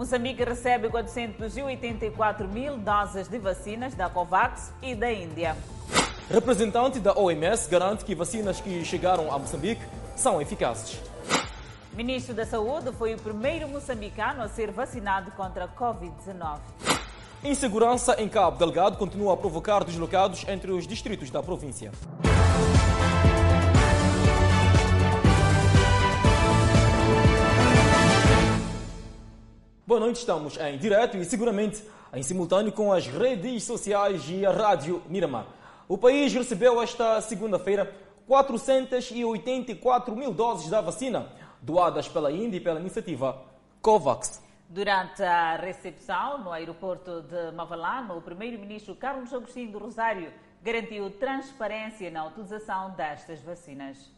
Moçambique recebe 484 mil doses de vacinas da COVAX e da Índia. Representante da OMS garante que vacinas que chegaram a Moçambique são eficazes. Ministro da Saúde foi o primeiro moçambicano a ser vacinado contra a Covid-19. Insegurança em Cabo Delgado continua a provocar deslocados entre os distritos da província. Boa noite, estamos em direto e seguramente em simultâneo com as redes sociais e a Rádio Miramar. O país recebeu esta segunda-feira 484 mil doses da vacina doadas pela Índia e pela iniciativa COVAX. Durante a recepção no aeroporto de Mavalano, o primeiro-ministro Carlos Agostinho do Rosário garantiu transparência na utilização destas vacinas.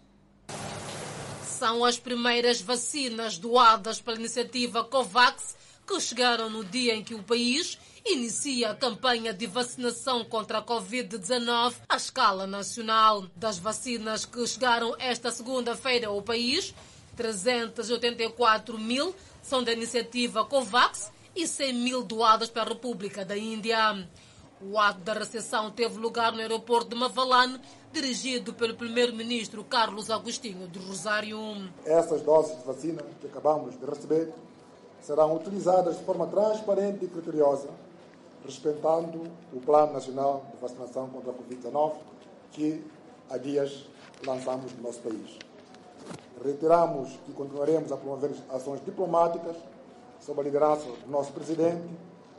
São as primeiras vacinas doadas pela iniciativa COVAX que chegaram no dia em que o país inicia a campanha de vacinação contra a Covid-19 à escala nacional. Das vacinas que chegaram esta segunda-feira ao país, 384 mil são da iniciativa COVAX e 100 mil doadas para a República da Índia. O ato da recepção teve lugar no aeroporto de Mavalane, dirigido pelo primeiro-ministro Carlos Agostinho do Rosário. Essas doses de vacina que acabamos de receber serão utilizadas de forma transparente e criteriosa, respeitando o Plano Nacional de Vacinação contra a Covid-19 que há dias lançamos no nosso país. Reiteramos que continuaremos a promover ações diplomáticas sob a liderança do nosso Presidente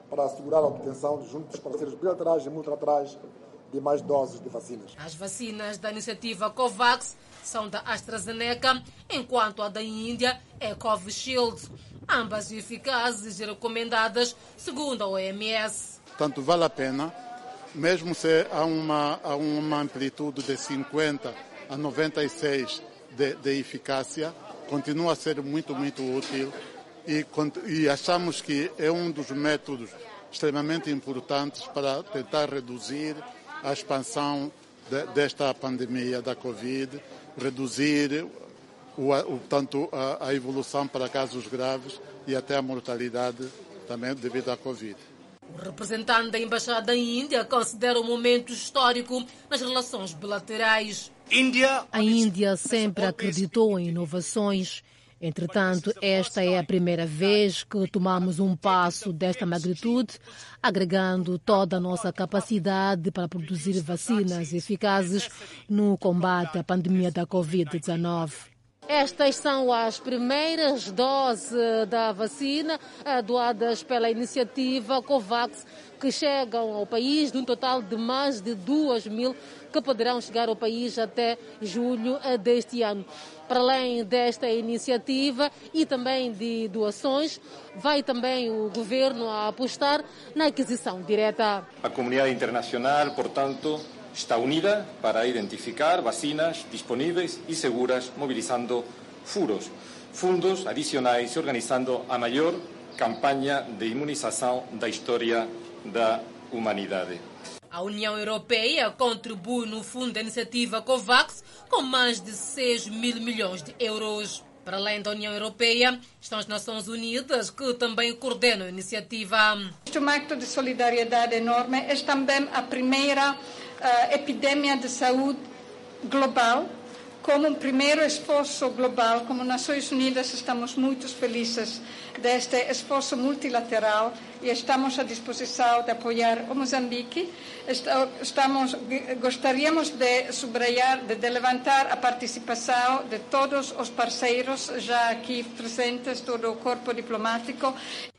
para assegurar a obtenção, junto dos parceiros bilaterais e multilaterais, de mais doses de vacinas. As vacinas da iniciativa COVAX são da AstraZeneca, enquanto a da Índia é Covishield. Ambas eficazes e recomendadas segundo a OMS. Tanto vale a pena, mesmo se há uma, há uma amplitude de 50 a 96 de, de eficácia, continua a ser muito, muito útil e, e achamos que é um dos métodos extremamente importantes para tentar reduzir a expansão de, desta pandemia da Covid, reduzir o, o, tanto a, a, evolução para casos graves e até a mortalidade também devido à Covid. O representante da Embaixada em Índia considera um momento histórico nas relações bilaterais. A Índia sempre acreditou em inovações Entretanto, esta é a primeira vez que tomamos um passo desta magnitude, agregando toda a nossa capacidade para produzir vacinas eficazes no combate à pandemia da Covid-19. Estas são as primeiras doses da vacina doadas pela iniciativa COVAX que chegam ao país, de um total de mais de 2 mil que poderão chegar ao país até julho deste ano. Para além desta iniciativa e também de doações, vai também o governo a apostar na aquisição direta. A comunidade internacional, portanto, está unida para identificar vacinas disponíveis e seguras, mobilizando furos, fundos adicionais e organizando a maior campanha de imunização da história da humanidade. A União Europeia contribui no fundo da iniciativa COVAX com mais de 6 mil milhões de euros. Para além da União Europeia, estão as Nações Unidas, que também coordenam a iniciativa. Este acto de solidariedade enorme é também a primeira uh, epidemia de saúde global como um primeiro esforço global, como Nações Unidas, estamos muito felizes deste esforço multilateral e estamos à disposição de apoiar o Moçambique. Estamos, gostaríamos de subrayar, de, de levantar a participação de todos os parceiros já aqui presentes, todo o corpo diplomático.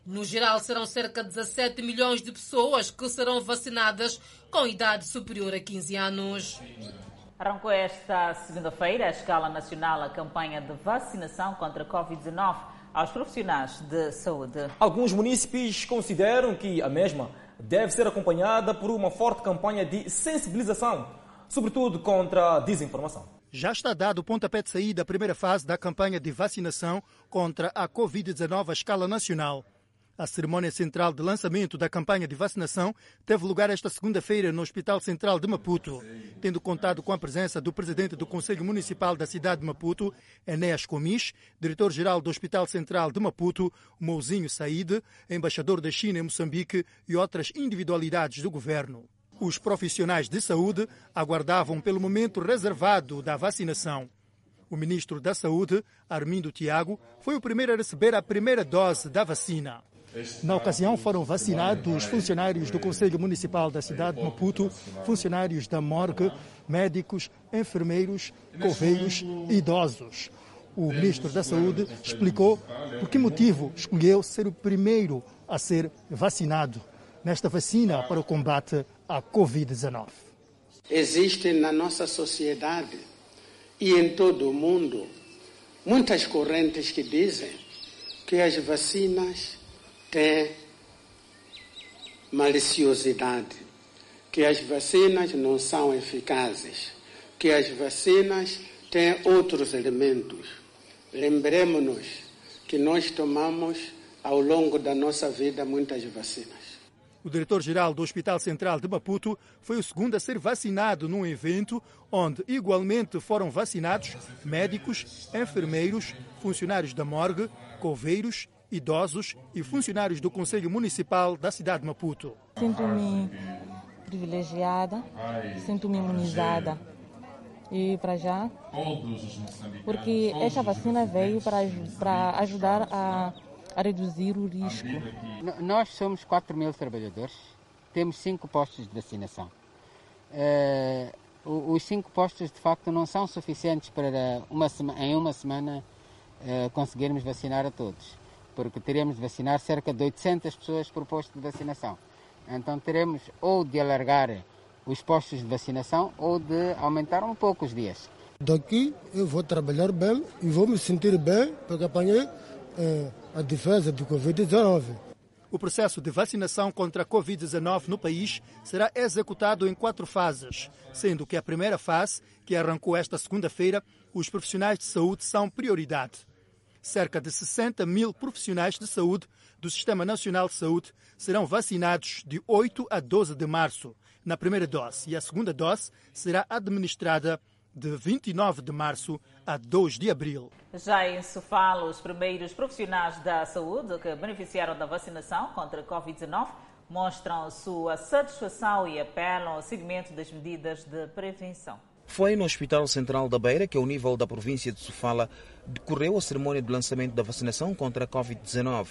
No geral, serão cerca de 17 milhões de pessoas que serão vacinadas com idade superior a 15 anos. Arrancou esta segunda-feira, a escala nacional, a campanha de vacinação contra a Covid-19 aos profissionais de saúde. Alguns municípios consideram que a mesma deve ser acompanhada por uma forte campanha de sensibilização, sobretudo contra a desinformação. Já está dado o pontapé de saída da primeira fase da campanha de vacinação contra a Covid-19 à escala nacional. A cerimônia central de lançamento da campanha de vacinação teve lugar esta segunda-feira no Hospital Central de Maputo, tendo contado com a presença do presidente do Conselho Municipal da cidade de Maputo, Enéas Comis, diretor-geral do Hospital Central de Maputo, Mouzinho Said, embaixador da China em Moçambique e outras individualidades do governo. Os profissionais de saúde aguardavam pelo momento reservado da vacinação. O ministro da Saúde, Armindo Tiago, foi o primeiro a receber a primeira dose da vacina. Na ocasião, foram vacinados funcionários do Conselho Municipal da cidade de Maputo, funcionários da morgue, médicos, enfermeiros, coveiros e idosos. O ministro da Saúde explicou por que motivo escolheu ser o primeiro a ser vacinado nesta vacina para o combate à Covid-19. Existe na nossa sociedade e em todo o mundo muitas correntes que dizem que as vacinas têm maliciosidade, que as vacinas não são eficazes, que as vacinas têm outros elementos. Lembremos-nos que nós tomamos ao longo da nossa vida muitas vacinas. O diretor-geral do Hospital Central de Maputo foi o segundo a ser vacinado num evento onde igualmente foram vacinados médicos, enfermeiros, funcionários da morgue, coveiros, idosos e funcionários do Conselho Municipal da cidade de Maputo. Sinto-me privilegiada, sinto-me imunizada. E para já, porque esta vacina veio para, para ajudar a a reduzir o risco. Nós somos 4 mil trabalhadores, temos cinco postos de vacinação. Uh, os cinco postos, de facto, não são suficientes para uma em uma semana uh, conseguirmos vacinar a todos, porque teremos de vacinar cerca de 800 pessoas por posto de vacinação. Então teremos ou de alargar os postos de vacinação ou de aumentar um pouco os dias. Daqui eu vou trabalhar bem e vou me sentir bem porque apanhei é, a defesa do Covid-19. O processo de vacinação contra a Covid-19 no país será executado em quatro fases, sendo que a primeira fase, que arrancou esta segunda-feira, os profissionais de saúde são prioridade. Cerca de 60 mil profissionais de saúde do Sistema Nacional de Saúde serão vacinados de 8 a 12 de março, na primeira dose, e a segunda dose será administrada de 29 de março a 2 de abril. Já em Sofala, os primeiros profissionais da saúde que beneficiaram da vacinação contra a Covid-19 mostram sua satisfação e apelam ao seguimento das medidas de prevenção. Foi no Hospital Central da Beira que, ao nível da província de Sofala, decorreu a cerimônia de lançamento da vacinação contra a Covid-19.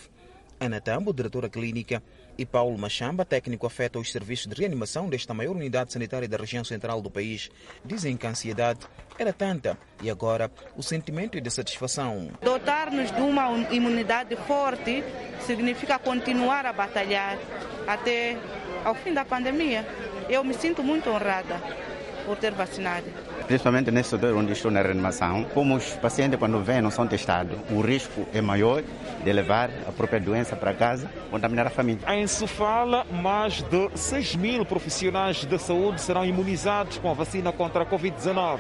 Ana Tambo, diretora clínica, e Paulo Machamba, técnico afeta os serviços de reanimação desta maior unidade sanitária da região central do país, dizem que a ansiedade era tanta e agora o sentimento é de satisfação. Dotar-nos de uma imunidade forte significa continuar a batalhar até ao fim da pandemia. Eu me sinto muito honrada por ter vacinado. Principalmente nesse setor onde estou na reanimação, como os pacientes quando vêm não são testados, o risco é maior de levar a própria doença para casa, contaminar a família. Em Sofala, mais de 6 mil profissionais de saúde serão imunizados com a vacina contra a Covid-19.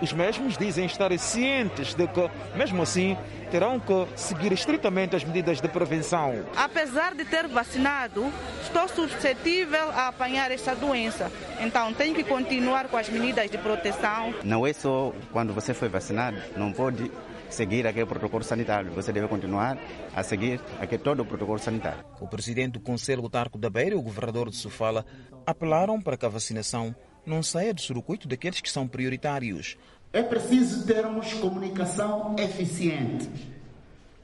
Os mesmos dizem estar cientes de que, mesmo assim, terão que seguir estritamente as medidas de prevenção. Apesar de ter vacinado, estou suscetível a apanhar essa doença. Então, tenho que continuar com as medidas de proteção. Não é só quando você foi vacinado, não pode seguir aquele protocolo sanitário. Você deve continuar a seguir aquele todo o protocolo sanitário. O presidente do Conselho Autarco da Beira e o governador de Sofala apelaram para que a vacinação não saia do circuito daqueles que são prioritários. É preciso termos comunicação eficiente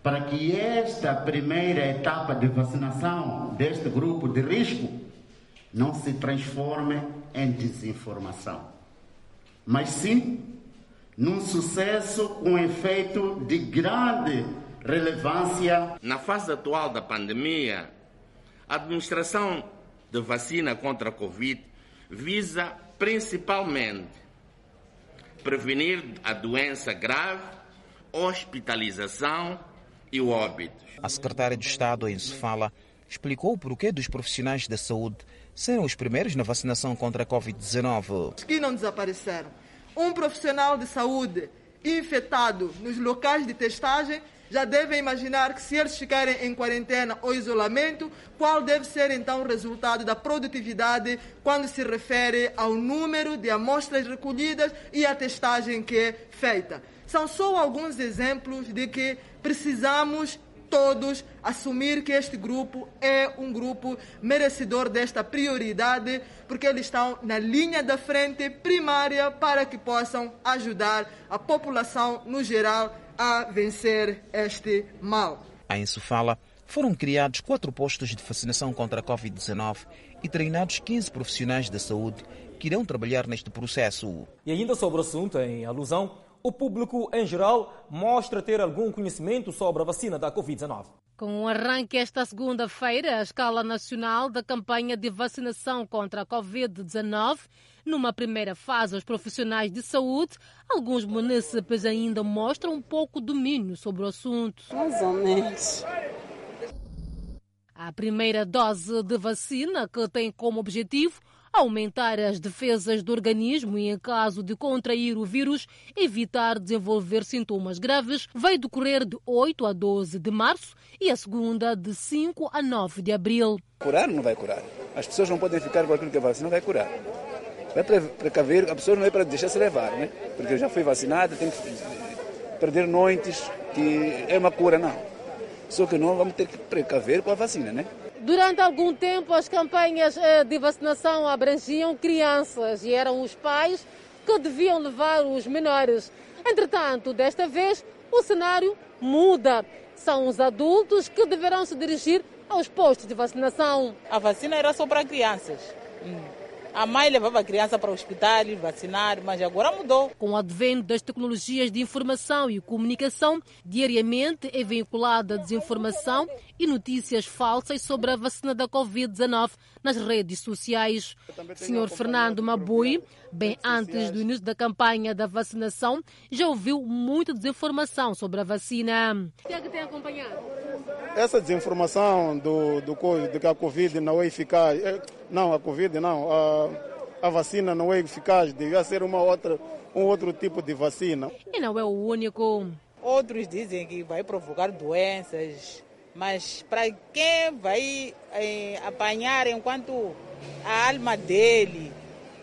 para que esta primeira etapa de vacinação deste grupo de risco não se transforme em desinformação, mas sim num sucesso com efeito de grande relevância. Na fase atual da pandemia, a administração de vacina contra a Covid visa principalmente prevenir a doença grave, hospitalização e o óbito. A secretária de Estado em Sofala explicou o porquê dos profissionais da saúde serem os primeiros na vacinação contra a Covid-19. Que não desapareceram. Um profissional de saúde infectado nos locais de testagem já devem imaginar que se eles ficarem em quarentena ou isolamento, qual deve ser então o resultado da produtividade quando se refere ao número de amostras recolhidas e a testagem que é feita. São só alguns exemplos de que precisamos todos assumir que este grupo é um grupo merecedor desta prioridade, porque eles estão na linha da frente primária para que possam ajudar a população no geral a vencer este mal. Em Sofala, foram criados quatro postos de vacinação contra a Covid-19 e treinados 15 profissionais da saúde que irão trabalhar neste processo. E ainda sobre o assunto, em alusão, o público em geral mostra ter algum conhecimento sobre a vacina da Covid-19. Com o arranque esta segunda-feira, a escala nacional da campanha de vacinação contra a Covid-19, numa primeira fase, os profissionais de saúde, alguns munícipes ainda mostram um pouco domínio sobre o assunto. Mais ou menos. A primeira dose de vacina, que tem como objetivo aumentar as defesas do organismo e, em caso de contrair o vírus, evitar desenvolver sintomas graves, vai decorrer de 8 a 12 de março e a segunda de 5 a 9 de abril. Curar não vai curar. As pessoas não podem ficar com aquilo que a vacina vai curar. Vai precaver, a pessoa não é para deixar se levar, né? Porque eu já fui vacinada, tem que perder noites, que é uma cura, não. Só que não vamos ter que precaver com a vacina, né? Durante algum tempo, as campanhas eh, de vacinação abrangiam crianças e eram os pais que deviam levar os menores. Entretanto, desta vez, o cenário muda. São os adultos que deverão se dirigir aos postos de vacinação. A vacina era só para crianças. A mãe levava a criança para o hospital vacinar, mas agora mudou. Com o advento das tecnologias de informação e comunicação, diariamente é vinculada a desinformação e notícias falsas sobre a vacina da Covid-19 nas redes sociais. Senhor Fernando Mabui, bem antes do início da campanha da vacinação, já ouviu muita desinformação sobre a vacina. O que é que tem acompanhado? Essa desinformação do, do, de que a Covid não é eficaz, não, a Covid não, a, a vacina não é eficaz, devia ser uma outra, um outro tipo de vacina. E não é o único. Outros dizem que vai provocar doenças, mas para quem vai eh, apanhar enquanto a alma dele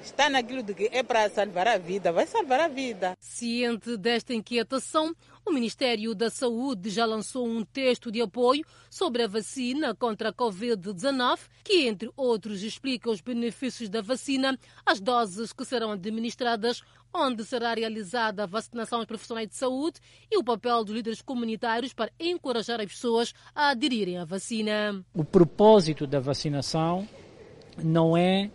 está naquilo de que é para salvar a vida, vai salvar a vida. Ciente desta inquietação, o Ministério da Saúde já lançou um texto de apoio sobre a vacina contra a Covid-19, que, entre outros, explica os benefícios da vacina, as doses que serão administradas, onde será realizada a vacinação aos profissionais de saúde e o papel dos líderes comunitários para encorajar as pessoas a aderirem à vacina. O propósito da vacinação não é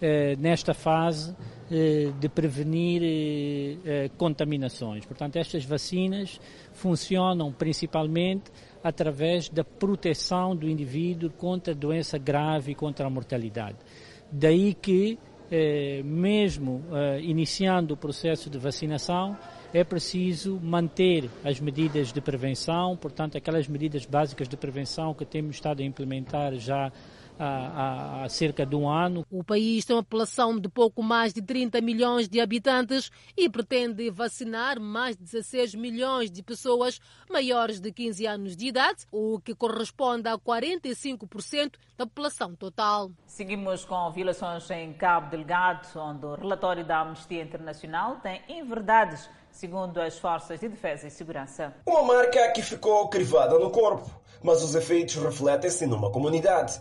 eh, nesta fase eh, de prevenir eh, contaminações. Portanto, estas vacinas funcionam principalmente através da proteção do indivíduo contra a doença grave e contra a mortalidade. Daí que, mesmo iniciando o processo de vacinação, é preciso manter as medidas de prevenção, portanto, aquelas medidas básicas de prevenção que temos estado a implementar já há, há, cerca de um ano. O país tem uma população de pouco mais de 30 milhões de habitantes e pretende vacinar mais de 16 milhões de pessoas maiores de 15 anos de idade, o que corresponde a 45% da população total. Seguimos com violações em Cabo Delgado, onde o relatório da Amnistia Internacional tem inverdades segundo as forças de defesa e segurança. Uma marca que ficou crivada no corpo, mas os efeitos refletem-se numa comunidade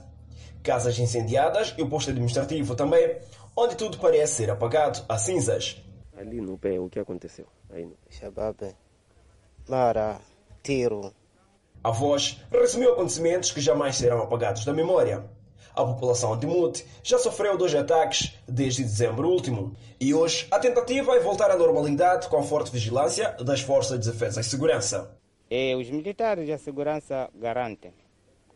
casas incendiadas e o posto administrativo também, onde tudo parece ser apagado a cinzas. Ali no pé, o que aconteceu? Aí no... Shababe, Mara, tiro. A voz resumiu acontecimentos que jamais serão apagados da memória. A população de Mute já sofreu dois ataques desde dezembro último. E hoje a tentativa é voltar à normalidade com a forte vigilância das forças de defesa e segurança. E os militares de segurança garantem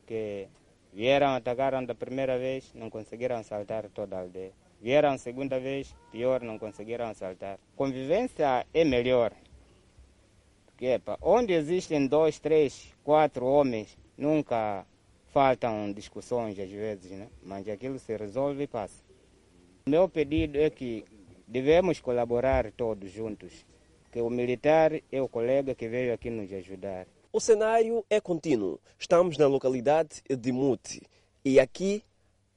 que Vieram, atacaram da primeira vez, não conseguiram assaltar toda a aldeia. Vieram segunda vez, pior, não conseguiram assaltar. Convivência é melhor. Porque, epa, onde existem dois, três, quatro homens, nunca faltam discussões às vezes, né? mas aquilo se resolve e passa. Meu pedido é que devemos colaborar todos juntos, que o militar é o colega que veio aqui nos ajudar. O cenário é contínuo. Estamos na localidade de Mute e aqui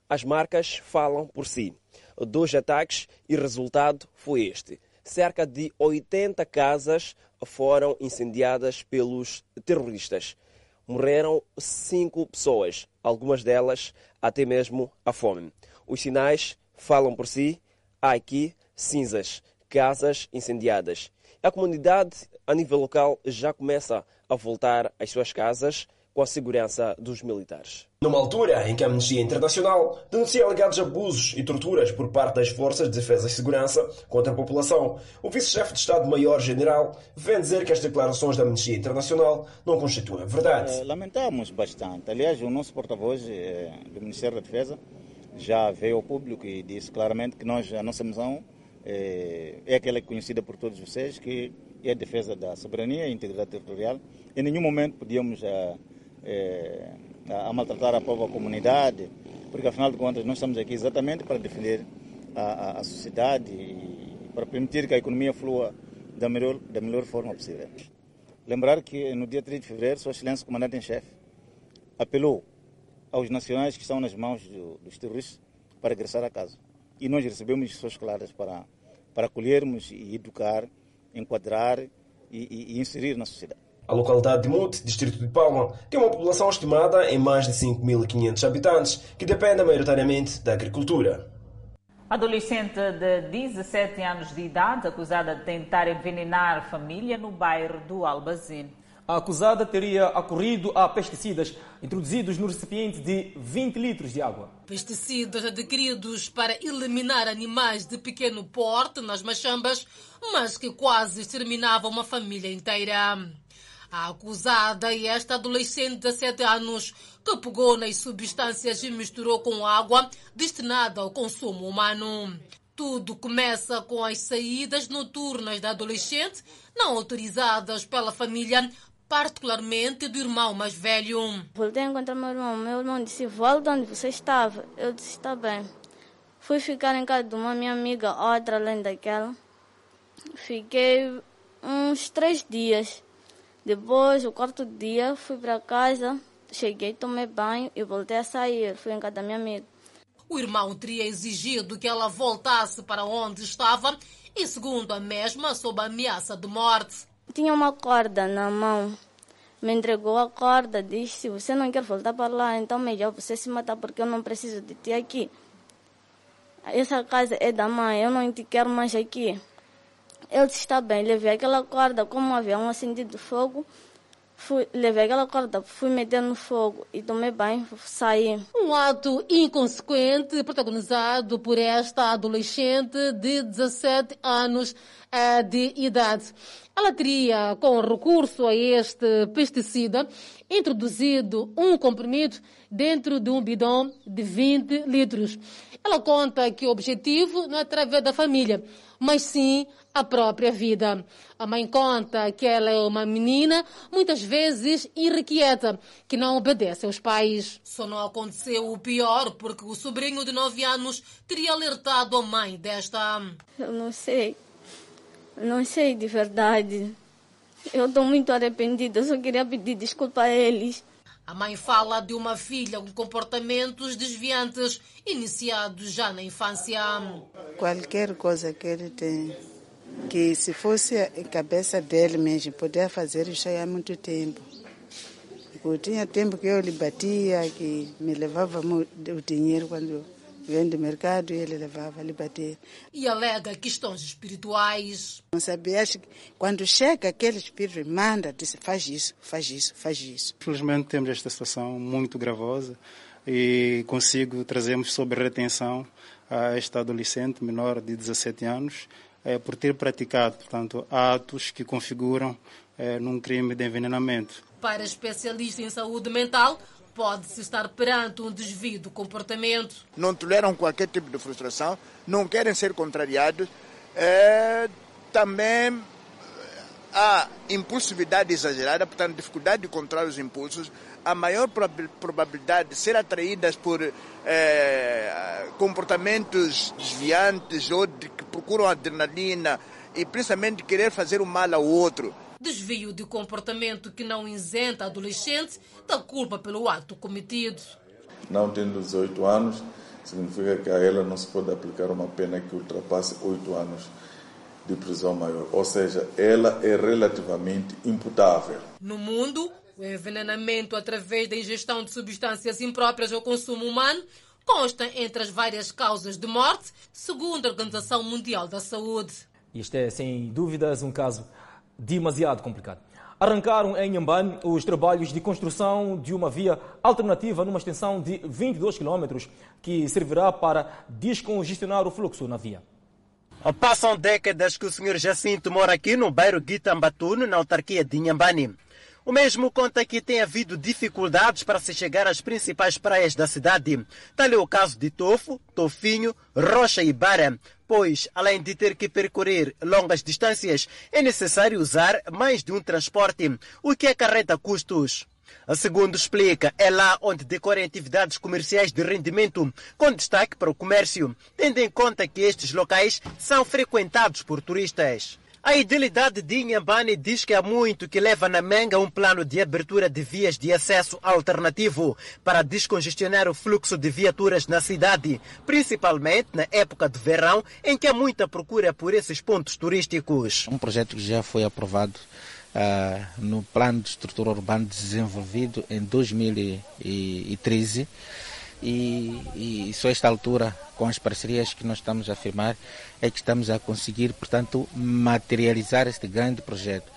as marcas falam por si. Dois ataques e resultado foi este. Cerca de 80 casas foram incendiadas pelos terroristas. Morreram cinco pessoas, algumas delas até mesmo a fome. Os sinais falam por si. Há aqui cinzas, casas incendiadas. A comunidade, a nível local, já começa a voltar às suas casas com a segurança dos militares. Numa altura em que a Amnistia Internacional denuncia alegados abusos e torturas por parte das forças de defesa e segurança contra a população, o vice-chefe de Estado-Maior-General vem dizer que as declarações da Amnistia Internacional não constituem verdade. Eh, lamentamos bastante. Aliás, o nosso porta-voz eh, do Ministério da Defesa já veio ao público e disse claramente que nós, a nossa missão é, é aquela conhecida por todos vocês, que é a defesa da soberania e integridade territorial. Em nenhum momento podíamos é, é, a maltratar a própria comunidade, porque afinal de contas nós estamos aqui exatamente para defender a, a, a sociedade e para permitir que a economia flua da melhor, da melhor forma possível. Lembrar que no dia 3 de fevereiro, Sua Excelência Comandante em Chefe apelou aos nacionais que estão nas mãos do, dos terroristas para regressar a casa. E nós recebemos instruções claras para, para acolhermos e educar, enquadrar e, e, e inserir na sociedade. A localidade de Mute, distrito de Palma, tem uma população estimada em mais de 5.500 habitantes, que dependem maioritariamente da agricultura. Adolescente de 17 anos de idade, acusada de tentar envenenar família no bairro do Albazine. A acusada teria acorrido a pesticidas introduzidos no recipiente de 20 litros de água. Pesticidas adquiridos para eliminar animais de pequeno porte nas machambas, mas que quase exterminavam uma família inteira. A acusada é esta adolescente de 17 anos que pegou nas substâncias e misturou com água destinada ao consumo humano. Tudo começa com as saídas noturnas da adolescente, não autorizadas pela família, particularmente do irmão mais velho. Voltei a encontrar meu irmão. Meu irmão disse: Volta onde você estava. Eu disse: Está bem. Fui ficar em casa de uma minha amiga, outra além daquela. Fiquei uns três dias. Depois, o quarto dia, fui para casa. Cheguei, tomei banho e voltei a sair. Fui em casa da minha amiga. O irmão teria exigido que ela voltasse para onde estava e, segundo a mesma, sob a ameaça de morte. Tinha uma corda na mão. Me entregou a corda, disse: se você não quer voltar para lá, então melhor você se matar porque eu não preciso de ti aqui. Essa casa é da mãe, eu não te quero mais aqui. Eu disse: está bem, levei aquela corda, como um acendido fogo, Fui, levei aquela corda, fui meter no fogo e tomei banho, saí. Um ato inconsequente protagonizado por esta adolescente de 17 anos uh, de idade. Ela teria, com recurso a este pesticida, introduzido um comprimido dentro de um bidão de 20 litros. Ela conta que o objetivo não é através da família, mas sim a própria vida. A mãe conta que ela é uma menina, muitas vezes irrequieta, que não obedece aos pais. Só não aconteceu o pior porque o sobrinho de 9 anos teria alertado a mãe desta. Eu não sei. Não sei de verdade. Eu estou muito arrependida, só queria pedir desculpa a eles. A mãe fala de uma filha com comportamentos desviantes iniciados já na infância. Qualquer coisa que ele tem, que se fosse a cabeça dele mesmo, poderia fazer isso há muito tempo. Eu tinha tempo que eu lhe batia, que me levava o dinheiro quando vem do mercado e ele levava lhe bater. E alega questões espirituais. Não sabia, acho que quando chega aquele espírito manda, diz faz isso, faz isso, faz isso. Infelizmente temos esta situação muito gravosa e consigo trazermos sob retenção a esta adolescente menor de 17 anos é, por ter praticado, portanto, atos que configuram é, num crime de envenenamento. Para especialistas em saúde mental, pode-se estar perante um desvio do comportamento. Não toleram qualquer tipo de frustração, não querem ser contrariados. É, também há impulsividade exagerada, portanto, dificuldade de controlar os impulsos, a maior probabilidade de ser atraídas por é, comportamentos desviantes ou de procuram adrenalina e principalmente querer fazer o mal ao outro. Desvio de comportamento que não isenta adolescente da culpa pelo ato cometido. Não tendo 18 anos, significa que a ela não se pode aplicar uma pena que ultrapasse 8 anos de prisão maior. Ou seja, ela é relativamente imputável. No mundo, o envenenamento através da ingestão de substâncias impróprias ao consumo humano consta entre as várias causas de morte, segundo a Organização Mundial da Saúde. Isto é, sem dúvidas, um caso demasiado complicado. Arrancaram em Nhambane os trabalhos de construção de uma via alternativa numa extensão de 22 km que servirá para descongestionar o fluxo na via. Passam décadas que o Sr. Jacinto mora aqui no bairro Guitambatuno, na autarquia de Inhambane. O mesmo conta que tem havido dificuldades para se chegar às principais praias da cidade. Tal é o caso de Tofo, Tofinho, Rocha e Bara, pois, além de ter que percorrer longas distâncias, é necessário usar mais de um transporte, o que acarreta custos. Segundo explica, é lá onde decorrem atividades comerciais de rendimento, com destaque para o comércio, tendo em conta que estes locais são frequentados por turistas. A idilidade de Inhambane diz que há muito que leva na menga um plano de abertura de vias de acesso alternativo para descongestionar o fluxo de viaturas na cidade, principalmente na época de verão, em que há muita procura por esses pontos turísticos. Um projeto que já foi aprovado uh, no Plano de Estrutura Urbana desenvolvido em 2013 e, e só esta altura, com as parcerias que nós estamos a firmar, é que estamos a conseguir, portanto, materializar este grande projeto,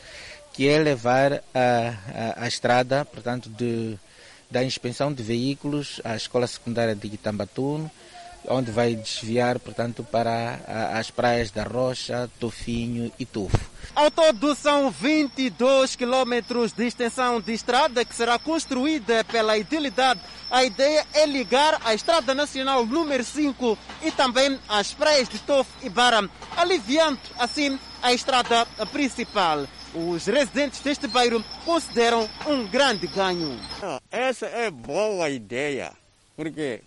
que é levar a, a, a estrada, portanto, de, da inspeção de veículos à Escola Secundária de Guitambatuno, onde vai desviar, portanto, para as praias da Rocha, Tofinho e Tufo. Ao todo, são 22 quilômetros de extensão de estrada que será construída pela Idilidade. A ideia é ligar a Estrada Nacional número 5 e também as praias de Tofo e Bara, aliviando assim a estrada principal. Os residentes deste bairro consideram um grande ganho. Essa é boa ideia, porque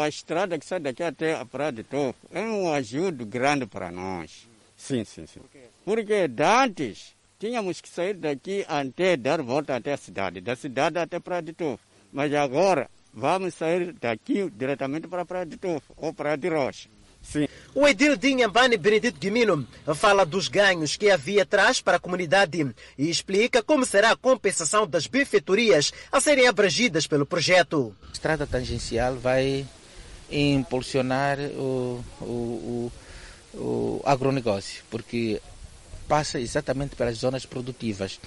a estrada que sai daqui até a Praia de Tofo, é um ajuda grande para nós. Sim, sim, sim. Porque antes tínhamos que sair daqui até dar volta até a cidade, da cidade até a Praia de Tofo. Mas agora vamos sair daqui diretamente para a Praia de Tofo ou Praia de Rocha. Sim. O edil de Inhambane Benedito Guimino fala dos ganhos que a via traz para a comunidade e explica como será a compensação das benfeitorias a serem abrangidas pelo projeto. A estrada tangencial vai impulsionar o, o, o, o agronegócio, porque passa exatamente pelas zonas produtivas,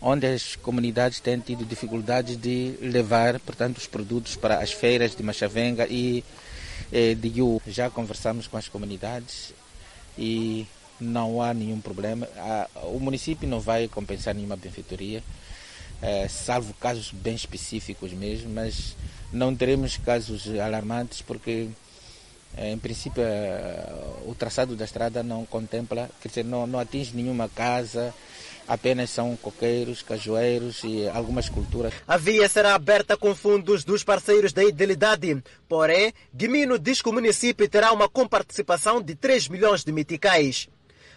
onde as comunidades têm tido dificuldades de levar, portanto, os produtos para as feiras de Machavenga e eh, de Yu. Já conversamos com as comunidades e não há nenhum problema. O município não vai compensar nenhuma benfeitoria, eh, salvo casos bem específicos mesmo, mas não teremos casos alarmantes porque em princípio o traçado da estrada não contempla, quer dizer, não, não atinge nenhuma casa, apenas são coqueiros, cajueiros e algumas culturas. A via será aberta com fundos dos parceiros da Idilidade. Porém, Guimino diz que o município terá uma comparticipação de 3 milhões de meticais.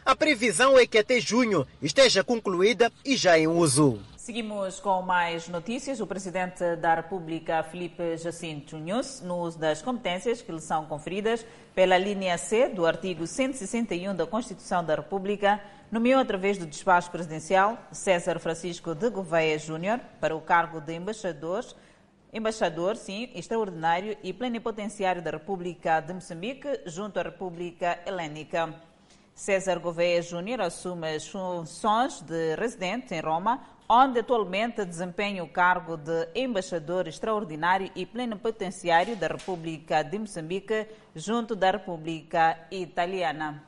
A previsão é que até junho esteja concluída e já em uso. Seguimos com mais notícias. O Presidente da República, Felipe Jacinto Nunes, no uso das competências que lhe são conferidas pela linha C do artigo 161 da Constituição da República, nomeou através do despacho presidencial César Francisco de Gouveia Júnior para o cargo de embaixador, embaixador, sim, extraordinário e plenipotenciário da República de Moçambique junto à República Helênica. César Gouveia Júnior assume as funções de residente em Roma, onde atualmente desempenha o cargo de embaixador extraordinário e plenipotenciário da República de Moçambique junto da República Italiana.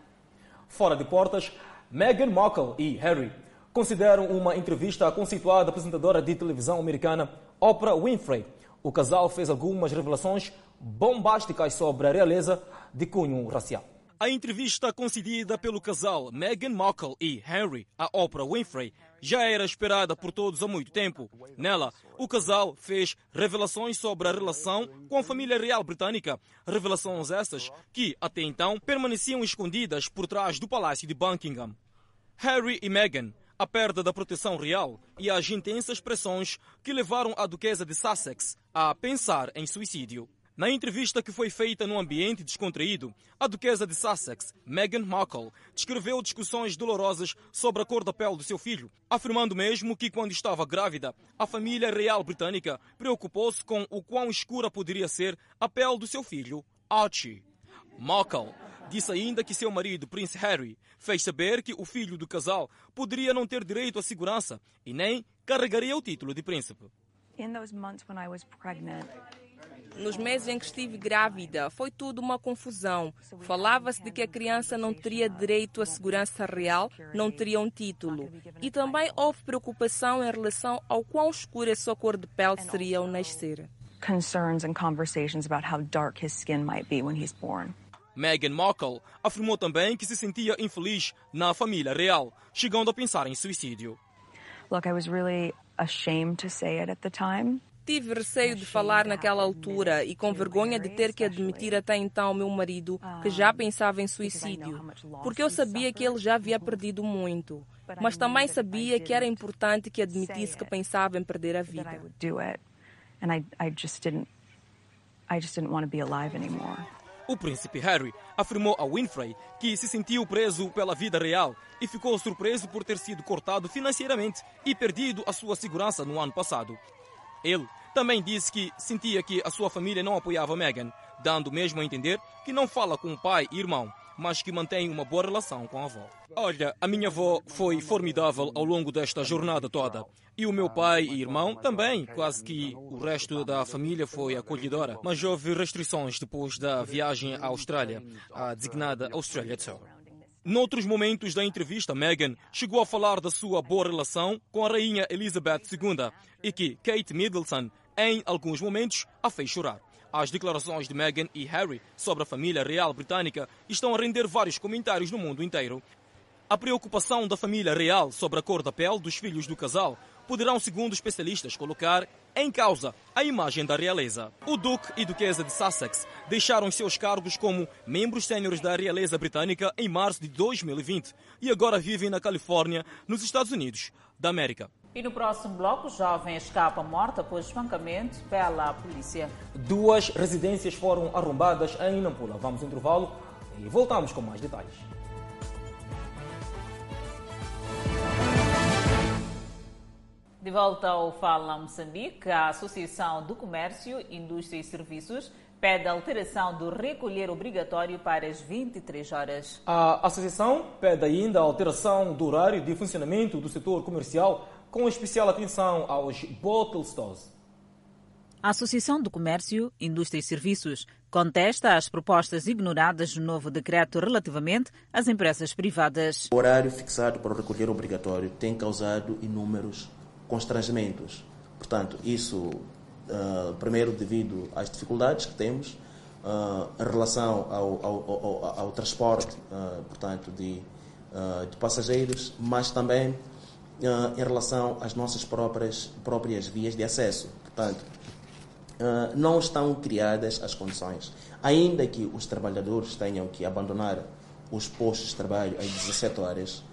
Fora de portas, Meghan Markle e Harry consideram uma entrevista à conceituada apresentadora de televisão americana Oprah Winfrey. O casal fez algumas revelações bombásticas sobre a realeza de cunho racial. A entrevista concedida pelo casal Meghan Markle e Harry a Oprah Winfrey já era esperada por todos há muito tempo. Nela, o casal fez revelações sobre a relação com a família real britânica. Revelações essas que, até então, permaneciam escondidas por trás do Palácio de Buckingham. Harry e Meghan a perda da proteção real e as intensas pressões que levaram a duquesa de Sussex a pensar em suicídio. Na entrevista que foi feita num ambiente descontraído, a duquesa de Sussex, Meghan Markle, descreveu discussões dolorosas sobre a cor da pele do seu filho, afirmando mesmo que quando estava grávida, a família real britânica preocupou-se com o quão escura poderia ser a pele do seu filho, Archie. Markle disse ainda que seu marido, Prince Harry, fez saber que o filho do casal poderia não ter direito à segurança e nem carregaria o título de príncipe. In those months when I was pregnant, nos meses em que estive grávida, foi tudo uma confusão. Falava-se de que a criança não teria direito à segurança real, não teria um título. E também houve preocupação em relação ao quão escura a sua cor de pele seria ao nascer. Concerns and conversations about how dark his skin might be when he's born. Meghan Markle afirmou também que se sentia infeliz na família real, chegando a pensar em suicídio. Look, I was really ashamed to say it at the time. Tive receio de falar naquela altura e com vergonha de ter que admitir até então ao meu marido que já pensava em suicídio, porque eu sabia que ele já havia perdido muito, mas também sabia que era importante que admitisse que pensava em perder a vida. O príncipe Harry afirmou a Winfrey que se sentiu preso pela vida real e ficou surpreso por ter sido cortado financeiramente e perdido a sua segurança no ano passado. Ele também disse que sentia que a sua família não apoiava Meghan, dando mesmo a entender que não fala com o pai e irmão, mas que mantém uma boa relação com a avó. Olha, a minha avó foi formidável ao longo desta jornada toda. E o meu pai e irmão também, quase que o resto da família foi acolhedora. Mas houve restrições depois da viagem à Austrália, a designada Australia Tour. Noutros momentos da entrevista, Meghan chegou a falar da sua boa relação com a rainha Elizabeth II e que Kate Middleton, em alguns momentos, a fez chorar. As declarações de Meghan e Harry sobre a família real britânica estão a render vários comentários no mundo inteiro. A preocupação da família real sobre a cor da pele dos filhos do casal poderão, segundo especialistas, colocar em causa a imagem da realeza. O Duque e Duquesa de Sussex deixaram seus cargos como membros sêniores da realeza britânica em março de 2020 e agora vivem na Califórnia, nos Estados Unidos da América. E no próximo bloco, o jovem escapa morta após espancamento pela polícia. Duas residências foram arrombadas em Nampula. Vamos ao intervalo e voltamos com mais detalhes. De volta ao Fala Moçambique, a Associação do Comércio, Indústria e Serviços pede a alteração do recolher obrigatório para as 23 horas. A associação pede ainda a alteração do horário de funcionamento do setor comercial, com especial atenção aos bottle stores. A Associação do Comércio, Indústria e Serviços contesta as propostas ignoradas no novo decreto relativamente às empresas privadas. O horário fixado para o recolher obrigatório tem causado inúmeros constrangimentos. Portanto, isso, uh, primeiro, devido às dificuldades que temos uh, em relação ao, ao, ao, ao transporte, uh, portanto, de, de, passageiros, mas também em relação às nossas próprias, próprias vias de acesso. Portanto, não estão criadas as condições. Ainda que os trabalhadores tenham que abandonar os postos de trabalho às 17 horas,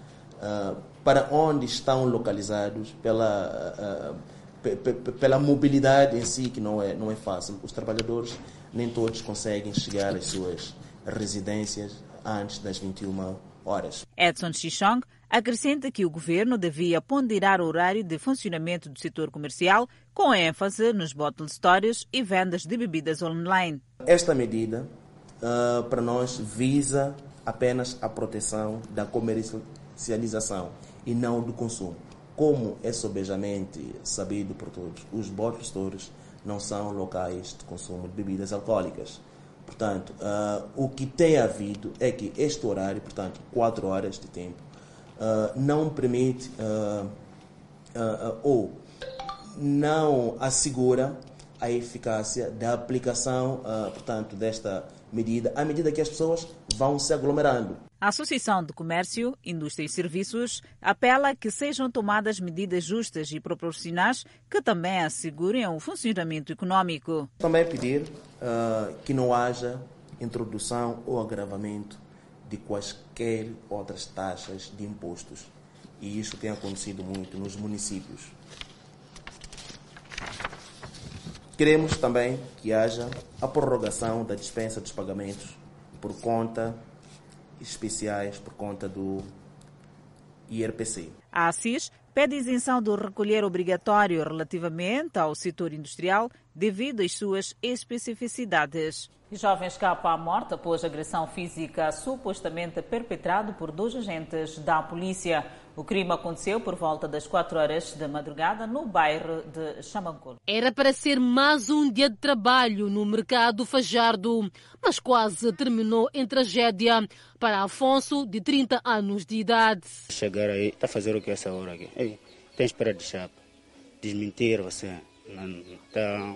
para onde estão localizados pela, uh, pela mobilidade em si, que não é, não é fácil. Os trabalhadores nem todos conseguem chegar às suas residências antes das 21 horas. Edson Chichong acrescenta que o governo devia ponderar o horário de funcionamento do setor comercial, com ênfase nos bottle stores e vendas de bebidas online. Esta medida, uh, para nós, visa apenas a proteção da comercialização e não do consumo. Como é sobejamente sabido por todos, os bottle stores não são locais de consumo de bebidas alcoólicas. Portanto, uh, o que tem havido é que este horário, portanto, 4 horas de tempo, uh, não permite uh, ou não assegura a eficácia da aplicação, portanto, desta medida, à medida que as pessoas vão se aglomerando. A Associação de Comércio, Indústria e Serviços apela que sejam tomadas medidas justas e proporcionais que também assegurem o funcionamento econômico. Também pedir uh, que não haja introdução ou agravamento de quaisquer outras taxas de impostos E isso tem acontecido muito nos municípios. Queremos também que haja a prorrogação da dispensa dos pagamentos por conta especiais, por conta do IRPC. A ASSIS pede isenção do recolher obrigatório relativamente ao setor industrial devido às suas especificidades. Jovem escapa à morte após agressão física supostamente perpetrado por dois agentes da polícia. O crime aconteceu por volta das 4 horas da madrugada no bairro de Chamancolo. Era para ser mais um dia de trabalho no mercado Fajardo, mas quase terminou em tragédia para Afonso, de 30 anos de idade. Chegar aí, está a fazer o que essa hora aqui? Ei, tem espera de chapa. Desmentir você. Não está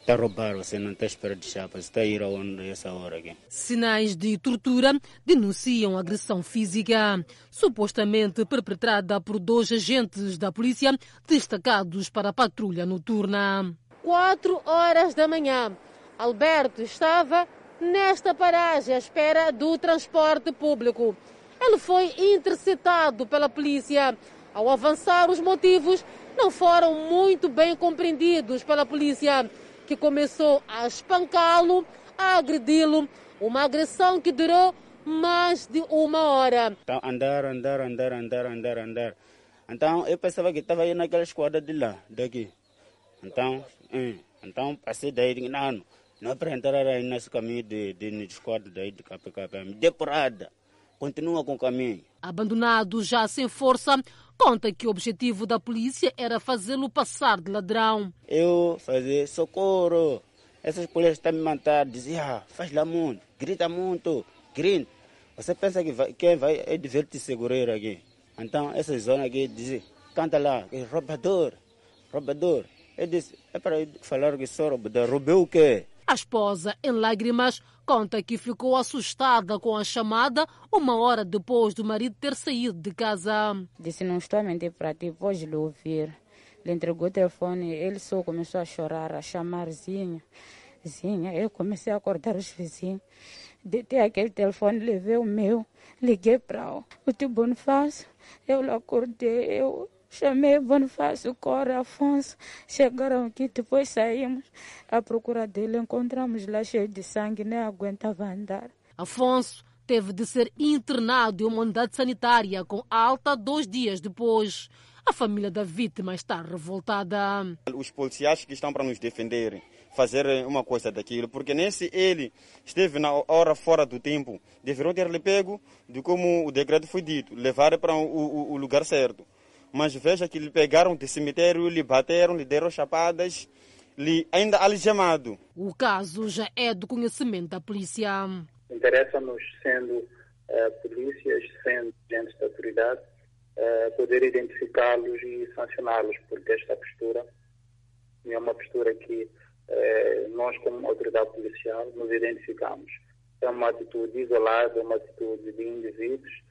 está a roubar, você não está à espera de chapas, está a ir aonde essa hora aqui. Sinais de tortura denunciam agressão física, supostamente perpetrada por dois agentes da polícia destacados para a patrulha noturna. Quatro horas da manhã, Alberto estava nesta paragem à espera do transporte público. Ele foi interceptado pela polícia. Ao avançar, os motivos não foram muito bem compreendidos pela polícia que começou a espancá-lo, a agredi-lo, uma agressão que durou mais de uma hora. Então, andar, andar, andar, andar, andar, andar. Então, eu pensava que estava aí naquela esquadra de lá, daqui. Então, hum, então passei daí, não, não é para entrar aí nesse caminho de, de, de esquadra daí de KPKP. Me dê porrada. Continua com o caminho. Abandonado já sem força, conta que o objetivo da polícia era fazê-lo passar de ladrão. Eu fazer socorro. Essas polícias estão me matar, dizia, ah, faz lá muito, grita muito, grita. Você pensa que vai, quem vai é divertir segureiro aqui. Então, essa zona aqui diz, canta lá, é roubador, roubador. Eu disse, é para falar que sou roubador, roubei o quê? A esposa, em lágrimas, conta que ficou assustada com a chamada uma hora depois do marido ter saído de casa. Disse: Não estou a mentir para ti, pode lhe ouvir. Ele entregou o telefone, ele só começou a chorar, a chamar Zinha. Zinha, eu comecei a acordar os vizinhos. Detei aquele telefone, levei o meu, liguei para o, tio Bonifácio. Eu acordei, eu Chamei Bonifácio, Cora, Afonso. Chegaram aqui, depois saímos à procura dele. Encontramos lá cheio de sangue, nem aguentava andar. Afonso teve de ser internado em uma unidade sanitária com alta dois dias depois. A família da vítima está revoltada. Os policiais que estão para nos defender fazer uma coisa daquilo, porque nem se ele esteve na hora fora do tempo, deveriam ter lhe pego de como o decreto foi dito, levar para o, o, o lugar certo mas veja que lhe pegaram de cemitério, lhe bateram, lhe deram chapadas, lhe ainda algemado. O caso já é do conhecimento da polícia. Interessa-nos, sendo uh, polícias, sendo agentes da autoridade, uh, poder identificá-los e sancioná-los, porque esta postura é uma postura que uh, nós, como autoridade policial, nos identificamos. É uma atitude isolada, uma atitude de indivíduos é,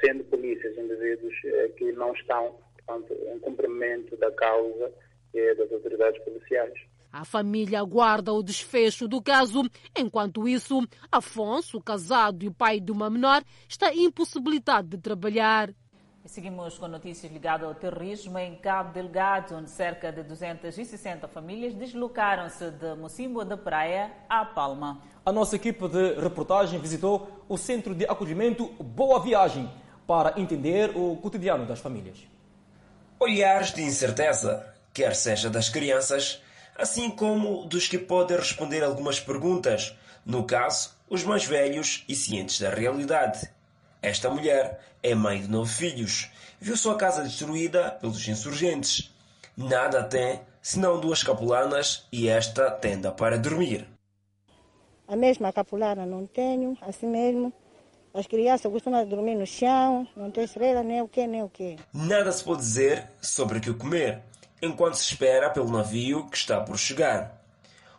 sendo polícias, indivíduos é, que não estão portanto, em cumprimento da causa é, das autoridades policiais. A família aguarda o desfecho do caso. Enquanto isso, Afonso, casado e pai de uma menor, está impossibilitado de trabalhar. E seguimos com notícias ligadas ao terrorismo em Cabo Delgado, onde cerca de 260 famílias deslocaram-se de Mocimbo da Praia à Palma a nossa equipe de reportagem visitou o centro de acolhimento Boa Viagem para entender o cotidiano das famílias. Olhares de incerteza, quer seja das crianças, assim como dos que podem responder algumas perguntas, no caso, os mais velhos e cientes da realidade. Esta mulher é mãe de nove filhos, viu sua casa destruída pelos insurgentes. Nada tem senão duas capulanas e esta tenda para dormir. A mesma capulara não tenho, assim mesmo. As crianças costumam dormir no chão, não tem estrela, nem o que, nem o que. Nada se pode dizer sobre o que comer, enquanto se espera pelo navio que está por chegar.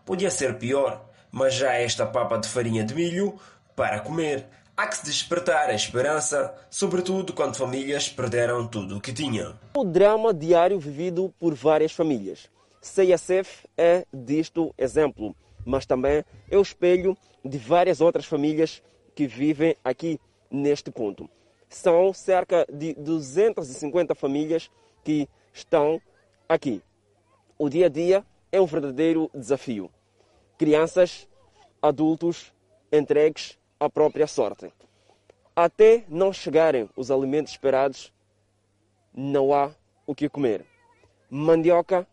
Podia ser pior, mas já esta papa de farinha de milho para comer. Há que se despertar a esperança, sobretudo quando famílias perderam tudo o que tinham. O drama diário vivido por várias famílias. CSF é disto exemplo mas também é o espelho de várias outras famílias que vivem aqui neste ponto. São cerca de 250 famílias que estão aqui. O dia a dia é um verdadeiro desafio. Crianças, adultos entregues à própria sorte. Até não chegarem os alimentos esperados, não há o que comer. Mandioca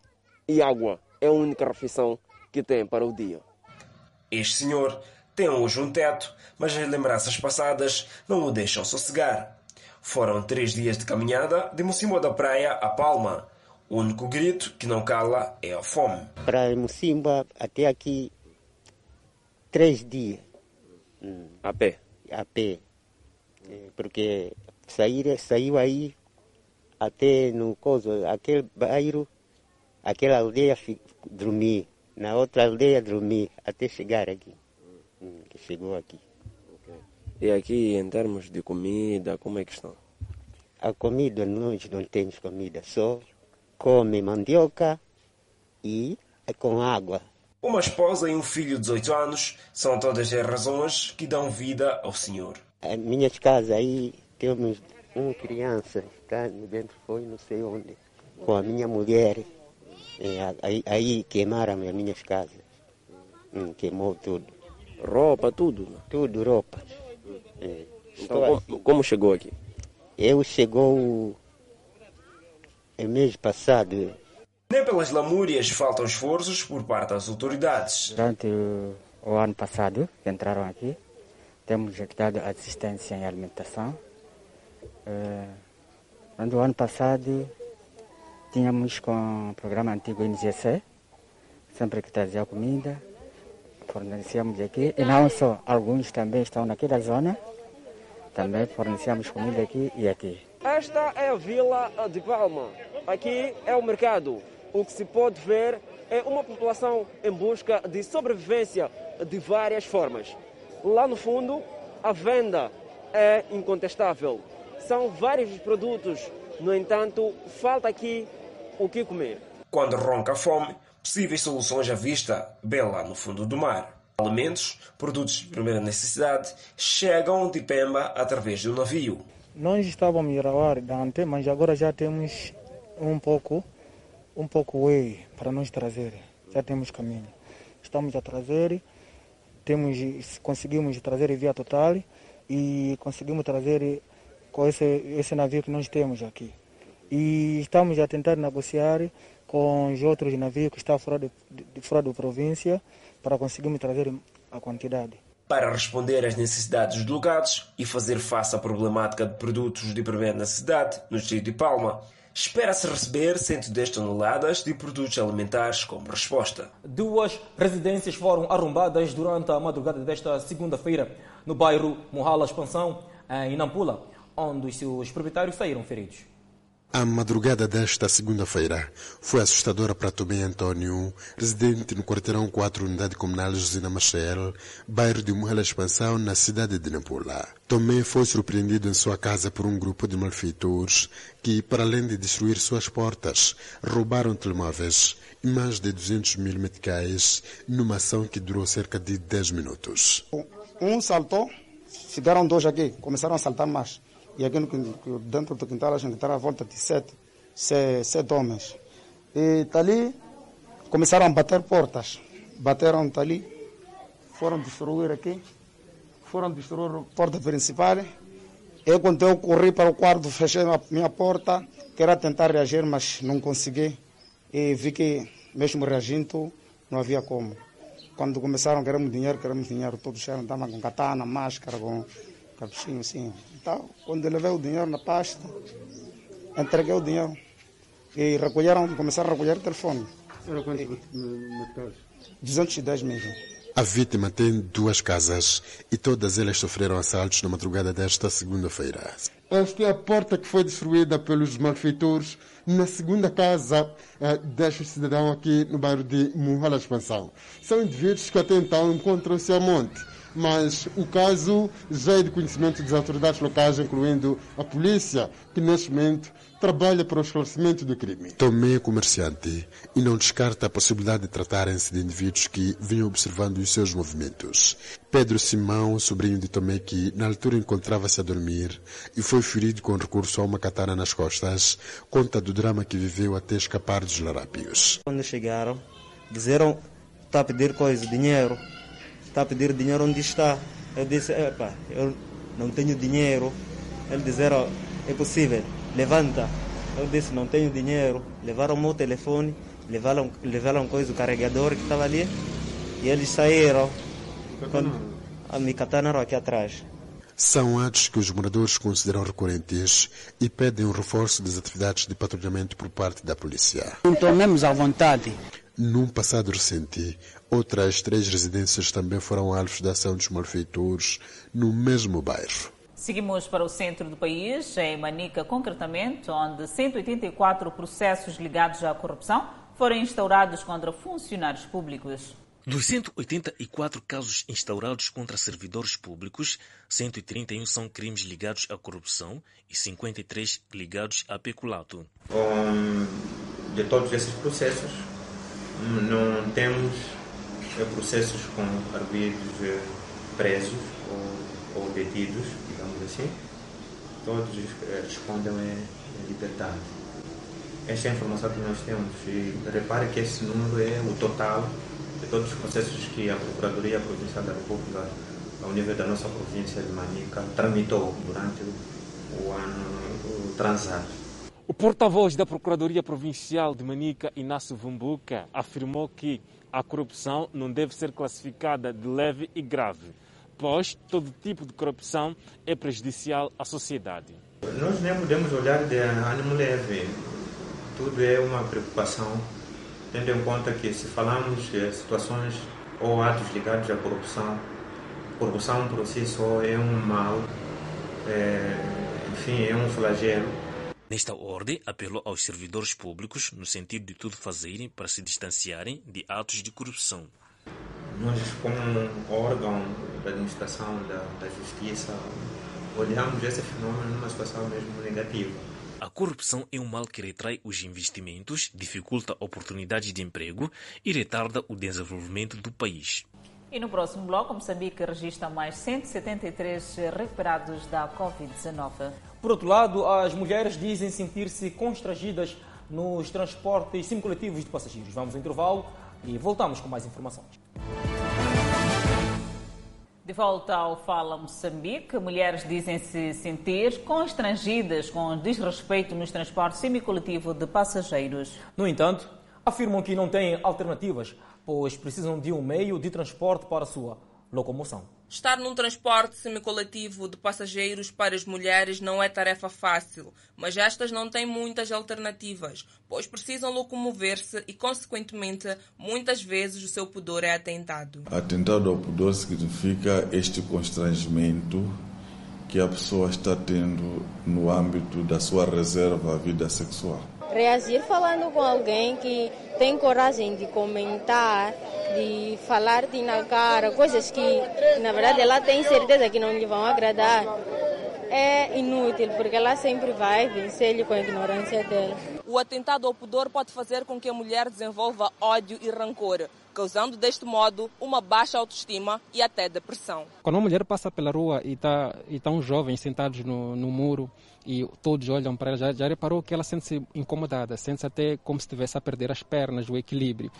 e água é a única refeição que tem para o dia. Este senhor tem hoje um teto, mas as lembranças passadas não o deixam sossegar. Foram três dias de caminhada de Mocimboa da Praia a Palma. O único grito que não cala é a fome. Para Mocimboa até aqui, três dias. A pé? A pé. Porque sair, saiu aí até no coso, aquele bairro, aquela aldeia dormir, na outra aldeia dormir, até chegar aqui. Que chegou aqui. E aqui, em termos de comida, como é que estão? A comida, nós não temos comida, só come mandioca e é com água. Uma esposa e um filho de 18 anos são todas as razões que dão vida ao senhor. A minha casa aí temos uma criança, está dentro, foi não sei onde, com a minha mulher. É, aí, aí queimaram as minhas casas. Hum, queimou tudo. Roupa, tudo? Tudo, roupa. É. Então, como, como chegou aqui? Eu chegou o mês passado. Nem pelas lamúrias faltam esforços por parte das autoridades. Durante o, o ano passado, que entraram aqui, temos dado assistência em alimentação. É, no ano passado, tínhamos com o programa antigo NGC, sempre que trazia comida, fornecíamos aqui. E não só, alguns também estão naquela zona, também fornecíamos comida aqui e aqui. Esta é a Vila de Palma. Aqui é o mercado. O que se pode ver é uma população em busca de sobrevivência de várias formas. Lá no fundo, a venda é incontestável. São vários os produtos, no entanto, falta aqui o que comer. Quando ronca a fome, possíveis soluções à vista, bem lá no fundo do mar. Alimentos, produtos de primeira necessidade, chegam de Pemba através do navio. Nós estávamos em Irawar antes, mas agora já temos um pouco, um pouco way para nos trazer. Já temos caminho. Estamos a trazer, temos, conseguimos trazer via total e conseguimos trazer com esse, esse navio que nós temos aqui. E estamos a tentar negociar com os outros navios que estão fora, de, de, fora da província para conseguirmos trazer a quantidade. Para responder às necessidades dos locados e fazer face à problemática de produtos de primeira necessidade no distrito de Palma, espera-se receber 110 toneladas de produtos alimentares como resposta. Duas residências foram arrombadas durante a madrugada desta segunda-feira no bairro Mohala Expansão, em Nampula, onde os seus proprietários saíram feridos. A madrugada desta segunda-feira foi assustadora para Tomé Antônio, residente no quarteirão 4, unidade comunal Josina Machel, bairro de Muhala Expansão, na cidade de Nampula. Tomé foi surpreendido em sua casa por um grupo de malfeitores que, para além de destruir suas portas, roubaram telemóveis e mais de 200 mil meticais numa ação que durou cerca de 10 minutos. Um saltou, ficaram dois aqui, começaram a saltar mais. E aqui dentro do quintal a gente está à volta de sete, sete, sete homens. E tá ali, começaram a bater portas. Bateram tá ali, foram destruir aqui, foram destruir a porta principal. Eu, quando eu corri para o quarto, fechei a minha porta, queria tentar reagir, mas não consegui. E vi que, mesmo reagindo, não havia como. Quando começaram, queremos dinheiro, queremos dinheiro, todos estavam com katana, máscara, com capuchinho assim. Então, quando eu levei o dinheiro na pasta, entreguei o dinheiro. E recolheram, começaram a recolher o telefone. Era quanto meticais? 210 mil. A vítima tem duas casas e todas elas sofreram assaltos na madrugada desta segunda-feira. Esta é a porta que foi destruída pelos malfeitores na segunda casa eh, deste cidadão aqui no bairro de Muhala Expansão. São indivíduos que até então encontram-se a monte mas o caso já é de conhecimento das autoridades locais, incluindo a polícia, que neste momento trabalha para o esclarecimento do crime. Tomé é comerciante e não descarta a possibilidade de tratarem-se de indivíduos que vinham observando os seus movimentos. Pedro Simão, sobrinho de Tomé, que na altura encontrava-se a dormir e foi ferido com recurso a uma katana nas costas, conta do drama que viveu até escapar dos larápios. Quando chegaram, disseram, está a pedir coisa, dinheiro, está a pedir dinheiro onde está. Eu disse, epa, eu não tenho dinheiro. Eles disseram, é possível, levanta. Eu disse, não tenho dinheiro. Levaram o meu telefone, levaram, levaram coisa, o carregador que estava ali, e eles saíram. Quando a minha katana era aqui atrás. São atos que os moradores consideram recorrentes e pedem um reforço das atividades de patrulhamento por parte da polícia. Não tomemos à vontade. Num passado recente, outras três residências também foram alvos da ação dos malfeitores no mesmo bairro. Seguimos para o centro do país, em Manica concretamente, onde 184 processos ligados à corrupção foram instaurados contra funcionários públicos. Dos 184 casos instaurados contra servidores públicos, 131 são crimes ligados à corrupção e 53 ligados a peculato. Um, de todos esses processos, não temos eh, processos com arguidos eh, presos ou, ou, detidos, digamos assim. Todos eh, respondem em liberdade. Esta é a informação que nós temos. E repare que esse número é o total de todos os processos que a Procuradoria Provincial da República, ao nível da nossa província de Manica, tramitou durante o ano transado. O porta-voz da Procuradoria Provincial de Manica, Inácio Vumbuca, afirmou que a corrupção não deve ser classificada de leve e grave, pois todo tipo de corrupção é prejudicial à sociedade. Nós nem podemos olhar de ânimo leve. Tudo é uma preocupação tendo em conta que se falamos de situações ou atos ligados à corrupção, corrupção por si só é um mal, é, enfim, é um flagelo. Nesta ordem, apelou aos servidores públicos no sentido de tudo fazerem para se distanciarem de atos de corrupção. Nós, como órgão da administração da, da justiça, olhamos esse fenômeno numa situação mesmo negativa a corrupção é um mal que retrai os investimentos, dificulta oportunidades de emprego e retarda o desenvolvimento do país. E no próximo bloco, Moçambique registra mais 173 recuperados da Covid-19. Por outro lado, as mulheres dizem sentir-se constrangidas nos transportes semicoletivos de passageiros. Vamos ao intervalo e voltamos com mais informações. De volta ao Fala Moçambique, mulheres dizem-se sentir constrangidas com desrespeito nos transportes semicoletivo de passageiros. No entanto, afirmam que não têm alternativas, pois precisam de um meio de transporte para a sua locomoção. Estar num transporte semicoletivo de passageiros para as mulheres não é tarefa fácil, mas estas não têm muitas alternativas, pois precisam locomover-se e, consequentemente, muitas vezes o seu pudor é atentado. Atentado ao pudor significa este constrangimento que a pessoa está tendo no âmbito da sua reserva à vida sexual. Reagir falando com alguém que tem coragem de comentar de falar-te na cara, coisas que na verdade ela tem certeza que não lhe vão agradar, é inútil, porque ela sempre vai vencer-lhe com a ignorância dela. O atentado ao pudor pode fazer com que a mulher desenvolva ódio e rancor, causando deste modo uma baixa autoestima e até depressão. Quando uma mulher passa pela rua e está e tá um jovem sentados no, no muro e todos olham para ela, já, já reparou que ela sente-se incomodada, sente-se até como se estivesse a perder as pernas, o equilíbrio.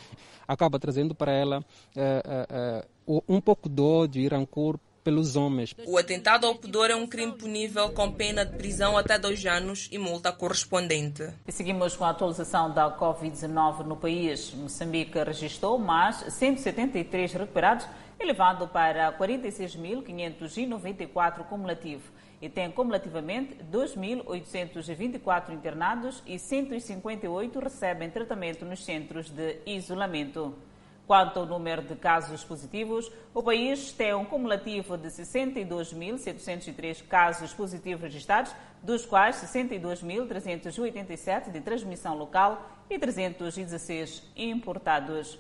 Acaba trazendo para ela uh, uh, uh, um pouco de ódio e rancor pelos homens. O atentado ao pudor é um crime punível com pena de prisão até dois anos e multa correspondente. E seguimos com a atualização da Covid-19 no país. Moçambique registrou mais 173 recuperados, elevado para 46.594 cumulativo e tem cumulativamente 2.824 internados e 158 recebem tratamento nos centros de isolamento. Quanto ao número de casos positivos, o país tem um cumulativo de 62.703 casos positivos registrados, dos quais 62.387 de transmissão local e 316 importados.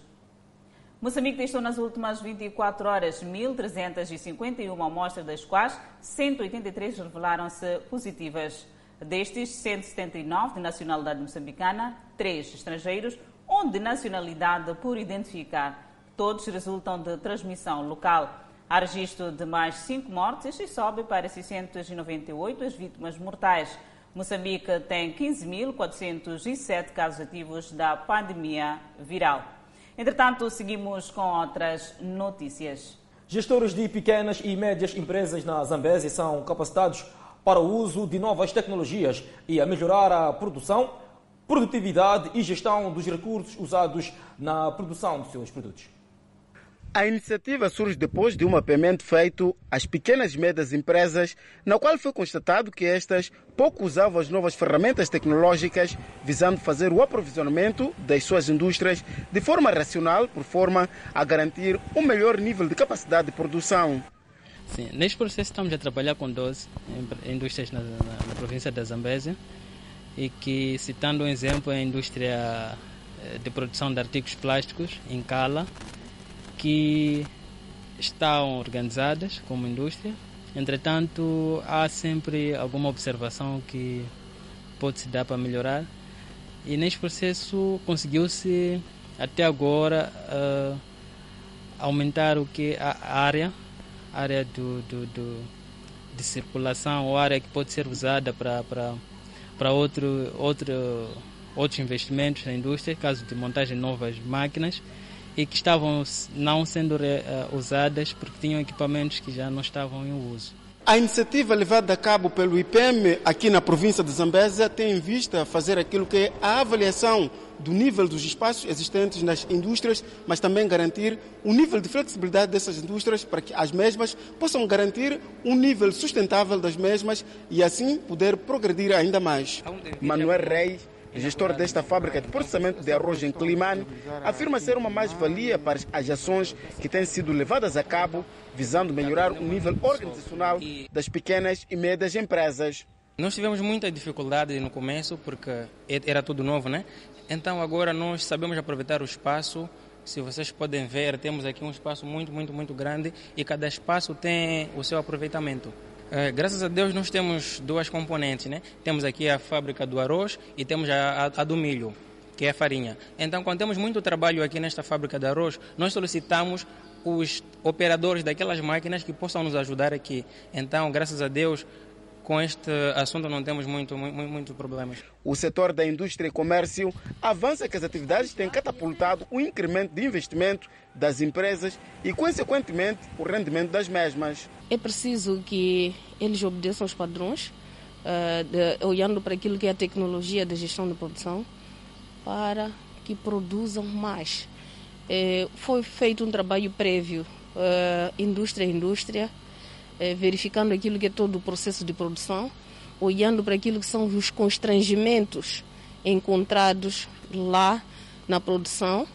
Moçambique testou nas últimas 24 horas 1.351 amostras, das quais 183 revelaram-se positivas. Destes, 179 de nacionalidade moçambicana, 3 estrangeiros, um de nacionalidade por identificar. Todos resultam de transmissão local. Há registro de mais 5 mortes e sobe para 698 as vítimas mortais. Moçambique tem 15.407 casos ativos da pandemia viral. Entretanto, seguimos com outras notícias. Gestores de pequenas e médias empresas na Zambésia são capacitados para o uso de novas tecnologias e a melhorar a produção, produtividade e gestão dos recursos usados na produção dos seus produtos. A iniciativa surge depois de um mapeamento feito às pequenas e médias empresas, na qual foi constatado que estas pouco usavam as novas ferramentas tecnológicas, visando fazer o aprovisionamento das suas indústrias de forma racional, por forma a garantir um melhor nível de capacidade de produção. Sim, neste processo estamos a trabalhar com 12 indústrias na, na, na província da Zambésia e que, citando um exemplo, a indústria eh, de produção de artigos plásticos em Cala, que estão organizadas como indústria. Entretanto, há sempre alguma observação que pode se dar para melhorar. E neste processo conseguiu-se até agora uh, aumentar o que a área, área do, do, do, de circulação, ou área que pode ser usada para para para outro outro outros investimentos na indústria, caso de montagem de novas máquinas e que estavam não sendo uh, usadas porque tinham equipamentos que já não estavam em uso. A iniciativa levada a cabo pelo IPM aqui na província de Zambésia tem em vista fazer aquilo que é a avaliação do nível dos espaços existentes nas indústrias, mas também garantir o nível de flexibilidade dessas indústrias para que as mesmas possam garantir um nível sustentável das mesmas e assim poder progredir ainda mais. Manuel Reis gestor desta fábrica de processamento de arroz em Climane, afirma ser uma mais-valia para as ações que têm sido levadas a cabo, visando melhorar o nível organizacional das pequenas e médias empresas. Nós tivemos muita dificuldade no começo porque era tudo novo, né? Então agora nós sabemos aproveitar o espaço. Se vocês podem ver, temos aqui um espaço muito, muito, muito grande e cada espaço tem o seu aproveitamento. É, graças a Deus nós temos duas componentes, né? Temos aqui a fábrica do arroz e temos a, a, a do milho, que é a farinha. Então, quando temos muito trabalho aqui nesta fábrica de arroz, nós solicitamos os operadores daquelas máquinas que possam nos ajudar aqui. Então, graças a Deus, com este assunto não temos muito, muito, muito problemas. O setor da indústria e comércio avança que as atividades têm catapultado o incremento de investimento das empresas e, consequentemente, o rendimento das mesmas. É preciso que eles obedeçam os padrões, uh, de, olhando para aquilo que é a tecnologia de gestão de produção, para que produzam mais. É, foi feito um trabalho prévio, uh, indústria a indústria, é, verificando aquilo que é todo o processo de produção, olhando para aquilo que são os constrangimentos encontrados lá na produção.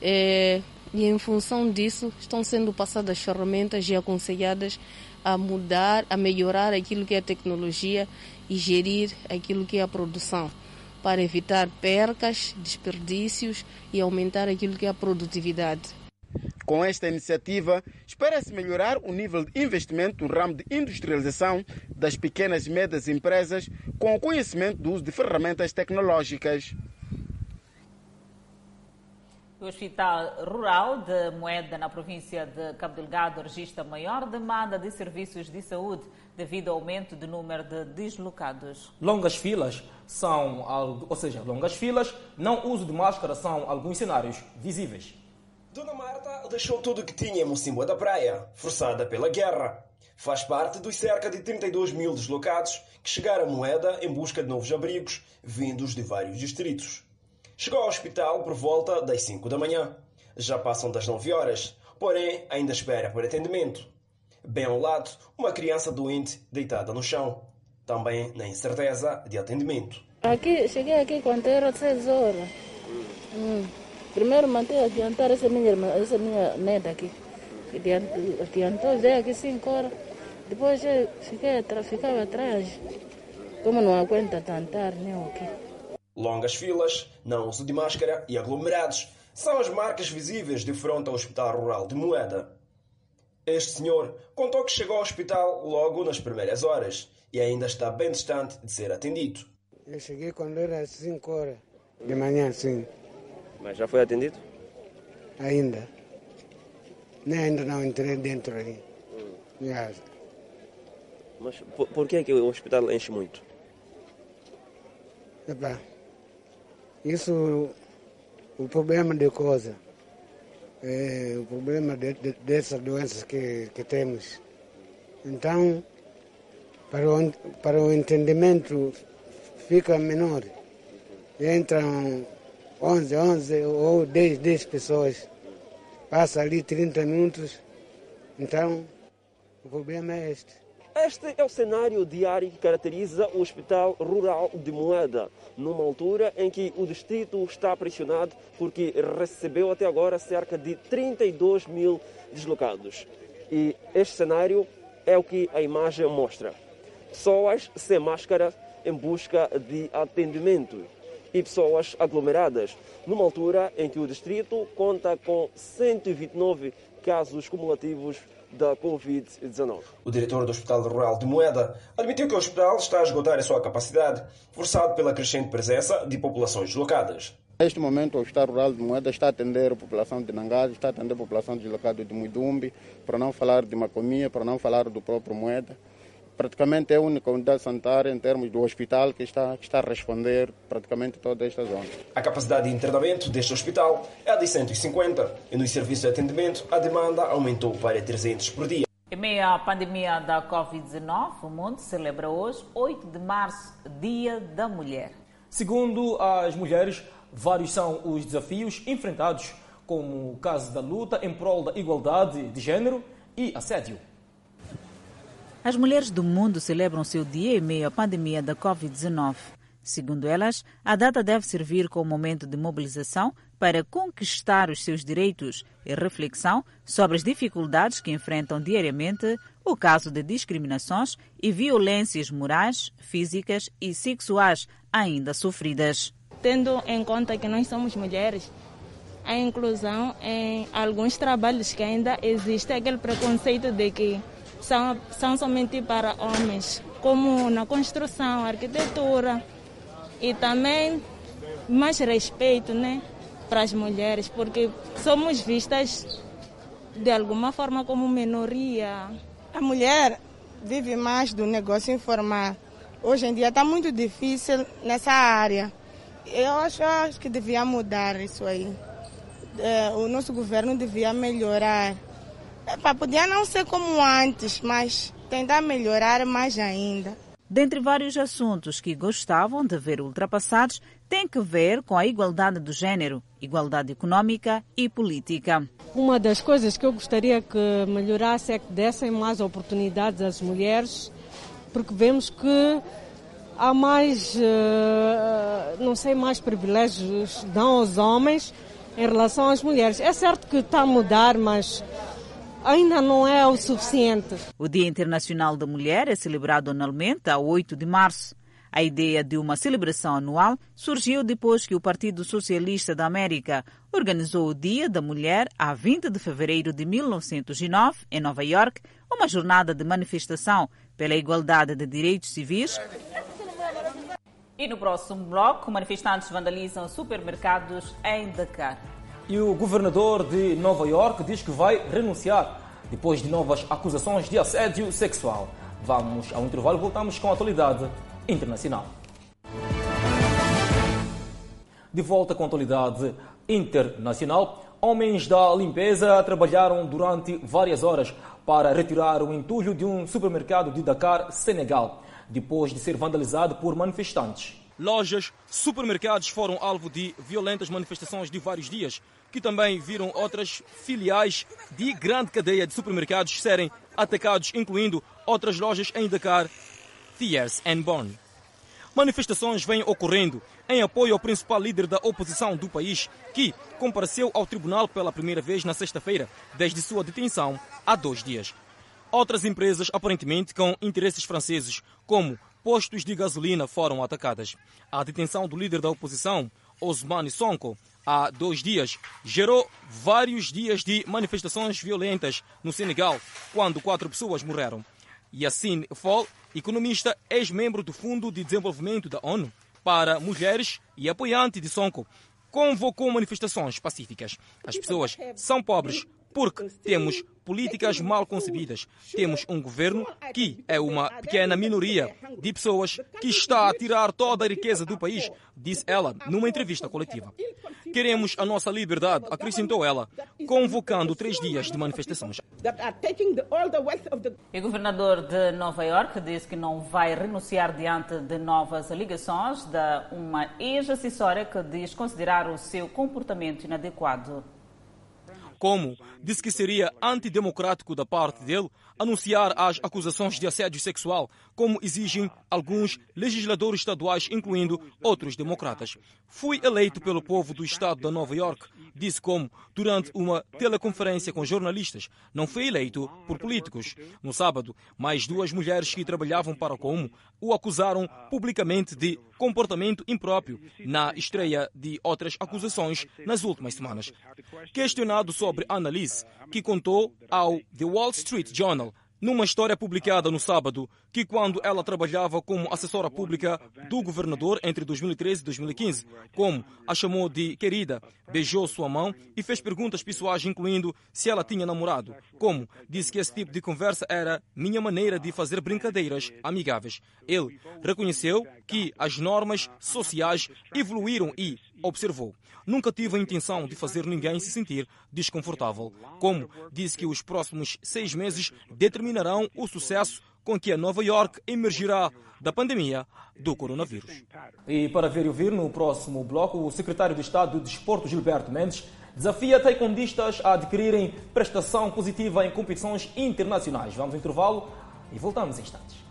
É, e em função disso estão sendo passadas ferramentas e aconselhadas a mudar, a melhorar aquilo que é a tecnologia e gerir aquilo que é a produção, para evitar percas, desperdícios e aumentar aquilo que é a produtividade. Com esta iniciativa, espera-se melhorar o nível de investimento no ramo de industrialização das pequenas e médias empresas com o conhecimento do uso de ferramentas tecnológicas. O Hospital Rural de Moeda, na província de Cabo Delgado, registra maior demanda de serviços de saúde devido ao aumento do número de deslocados. Longas filas são, ou seja, longas filas, não uso de máscara são alguns cenários visíveis. Dona Marta deixou tudo o que tinha em Mocimboa da Praia, forçada pela guerra. Faz parte dos cerca de 32 mil deslocados que chegaram a Moeda em busca de novos abrigos, vindos de vários distritos. Chegou ao hospital por volta das 5 da manhã. Já passam das 9 horas, porém ainda espera por atendimento. Bem ao lado, uma criança doente deitada no chão. Também na incerteza de atendimento. Aqui, cheguei aqui quando era 6 horas. Hum. Primeiro mandei adiantar essa minha irmã, essa minha neta aqui. Adiantou já aqui cinco horas. Depois eu fiquei, ficava atrás. Como não aguenta tentar nem o quê. Longas filas, não uso de máscara e aglomerados são as marcas visíveis de frente ao Hospital Rural de Moeda. Este senhor contou que chegou ao hospital logo nas primeiras horas e ainda está bem distante de ser atendido. Eu cheguei quando era 5 horas de manhã, sim. Mas já foi atendido? Ainda. Nem ainda não entrei dentro aí. Yeah. Mas por, por que, é que o hospital enche muito? Epá, isso, o problema de coisa, é o problema de, de, dessas doenças que, que temos. Então, para o, para o entendimento fica menor. Entram 11, 11 ou 10, 10 pessoas. Passa ali 30 minutos. Então, o problema é este. Este é o cenário diário que caracteriza o Hospital Rural de Moeda, numa altura em que o distrito está pressionado porque recebeu até agora cerca de 32 mil deslocados. E este cenário é o que a imagem mostra. Pessoas sem máscara em busca de atendimento e pessoas aglomeradas, numa altura em que o distrito conta com 129 casos cumulativos da Covid-19. O diretor do Hospital Rural de Moeda admitiu que o hospital está a esgotar a sua capacidade, forçado pela crescente presença de populações deslocadas. Neste momento, o Hospital Rural de Moeda está a atender a população de Nangado, está a atender a população deslocada de Muidumbi, para não falar de Macomia, para não falar do próprio Moeda. Praticamente é a única unidade sanitária em termos do hospital que está, que está a responder praticamente toda esta zona. A capacidade de internamento deste hospital é de 150 e nos serviços de atendimento a demanda aumentou para 300 por dia. Em meio à pandemia da Covid-19, o mundo celebra hoje, 8 de março, Dia da Mulher. Segundo as mulheres, vários são os desafios enfrentados, como o caso da luta em prol da igualdade de género e assédio. As mulheres do mundo celebram seu dia em meio à pandemia da Covid-19. Segundo elas, a data deve servir como momento de mobilização para conquistar os seus direitos e reflexão sobre as dificuldades que enfrentam diariamente o caso de discriminações e violências morais, físicas e sexuais ainda sofridas. Tendo em conta que nós somos mulheres, a inclusão em alguns trabalhos que ainda existe aquele preconceito de que são, são somente para homens, como na construção, arquitetura e também mais respeito né, para as mulheres, porque somos vistas de alguma forma como minoria. A mulher vive mais do negócio informal. Hoje em dia está muito difícil nessa área. Eu acho, acho que devia mudar isso aí. É, o nosso governo devia melhorar Epa, podia não ser como antes, mas tentar melhorar mais ainda. Dentre vários assuntos que gostavam de ver ultrapassados, tem que ver com a igualdade do género, igualdade econômica e política. Uma das coisas que eu gostaria que melhorasse é que dessem mais oportunidades às mulheres, porque vemos que há mais, eh, não sei, mais privilégios dão aos homens em relação às mulheres. É certo que está a mudar, mas ainda não é o suficiente. O Dia Internacional da Mulher é celebrado anualmente a 8 de março. A ideia de uma celebração anual surgiu depois que o Partido Socialista da América organizou o Dia da Mulher a 20 de fevereiro de 1909, em Nova York, uma jornada de manifestação pela igualdade de direitos civis. E no próximo bloco, manifestantes vandalizam supermercados em Dakar. E o governador de Nova York diz que vai renunciar depois de novas acusações de assédio sexual. Vamos ao intervalo e voltamos com a atualidade internacional. De volta com a atualidade internacional, homens da limpeza trabalharam durante várias horas para retirar o entulho de um supermercado de Dakar, Senegal, depois de ser vandalizado por manifestantes. Lojas, supermercados foram alvo de violentas manifestações de vários dias, que também viram outras filiais de grande cadeia de supermercados serem atacados, incluindo outras lojas em Dakar, Thiers and Bonn. Manifestações vêm ocorrendo em apoio ao principal líder da oposição do país, que compareceu ao tribunal pela primeira vez na sexta-feira, desde sua detenção há dois dias. Outras empresas, aparentemente com interesses franceses, como postos de gasolina foram atacadas. A detenção do líder da oposição, Osmane Sonko, há dois dias, gerou vários dias de manifestações violentas no Senegal, quando quatro pessoas morreram. Yassine Fall, economista, ex-membro do Fundo de Desenvolvimento da ONU para Mulheres e apoiante de Sonko, convocou manifestações pacíficas. As pessoas são pobres, porque temos políticas mal concebidas. Temos um governo que é uma pequena minoria de pessoas que está a tirar toda a riqueza do país, disse ela numa entrevista coletiva. Queremos a nossa liberdade, acrescentou ela, convocando três dias de manifestações. O governador de Nova York disse que não vai renunciar diante de novas alegações de uma ex-assessora que diz considerar o seu comportamento inadequado como disse que seria antidemocrático da parte dele anunciar as acusações de assédio sexual, como exigem alguns legisladores estaduais, incluindo outros democratas. Fui eleito pelo povo do estado de Nova York, disse como, durante uma teleconferência com jornalistas, não foi eleito por políticos. No sábado, mais duas mulheres que trabalhavam para Como o acusaram publicamente de comportamento impróprio na estreia de outras acusações nas últimas semanas. Questionado sobre a análise que contou ao The Wall Street Journal numa história publicada no sábado, que quando ela trabalhava como assessora pública do governador entre 2013 e 2015, como a chamou de querida, beijou sua mão e fez perguntas pessoais, incluindo se ela tinha namorado, como disse que esse tipo de conversa era minha maneira de fazer brincadeiras amigáveis. Ele reconheceu que as normas sociais evoluíram e observou. Nunca tive a intenção de fazer ninguém se sentir desconfortável. Como disse que os próximos seis meses determinarão o sucesso com que a Nova York emergirá da pandemia do coronavírus. E para ver e ouvir no próximo bloco, o secretário de Estado do Desporto, Gilberto Mendes, desafia taekwondistas a adquirirem prestação positiva em competições internacionais. Vamos ao intervalo e voltamos em instantes.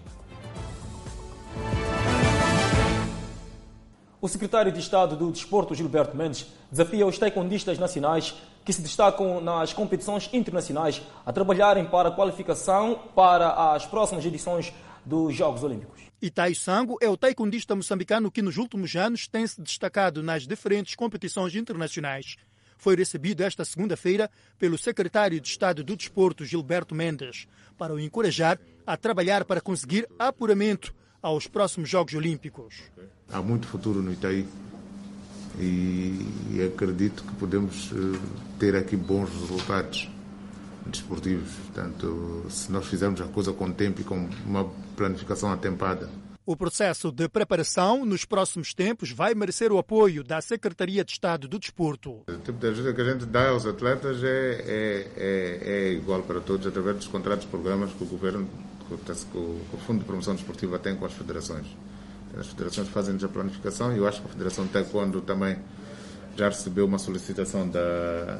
O secretário de Estado do Desporto, Gilberto Mendes, desafia os taekwondistas nacionais que se destacam nas competições internacionais a trabalharem para a qualificação para as próximas edições dos Jogos Olímpicos. Itai Sango é o taekwondista moçambicano que nos últimos anos tem se destacado nas diferentes competições internacionais. Foi recebido esta segunda-feira pelo secretário de Estado do Desporto, Gilberto Mendes, para o encorajar a trabalhar para conseguir apuramento aos próximos Jogos Olímpicos. Há muito futuro no Itaí e acredito que podemos eh, ter aqui bons resultados desportivos. Portanto, se nós fizermos a coisa com tempo e com uma planificação atempada. O processo de preparação nos próximos tempos vai merecer o apoio da Secretaria de Estado do Desporto. O tipo de ajuda que a gente dá aos atletas é, é, é, é igual para todos através dos contratos programas que o governo que o Fundo de Promoção Desportiva tem com as federações. As federações fazem a planificação e eu acho que a Federação Taekwondo também já recebeu uma solicitação da,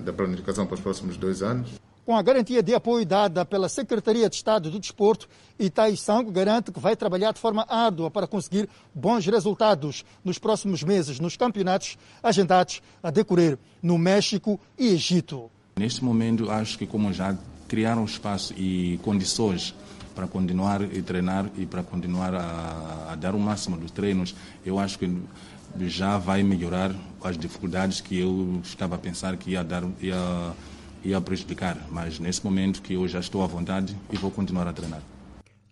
da planificação para os próximos dois anos. Com a garantia de apoio dada pela Secretaria de Estado do Desporto, Itai Sango garante que vai trabalhar de forma árdua para conseguir bons resultados nos próximos meses nos campeonatos agendados a decorrer no México e Egito. Neste momento, acho que como já criaram espaço e condições para continuar a treinar e para continuar a, a, dar o máximo dos treinos, eu acho que já vai melhorar as dificuldades que eu estava a pensar que ia dar ia, ia prejudicar. Mas nesse momento que eu já estou à vontade e vou continuar a treinar.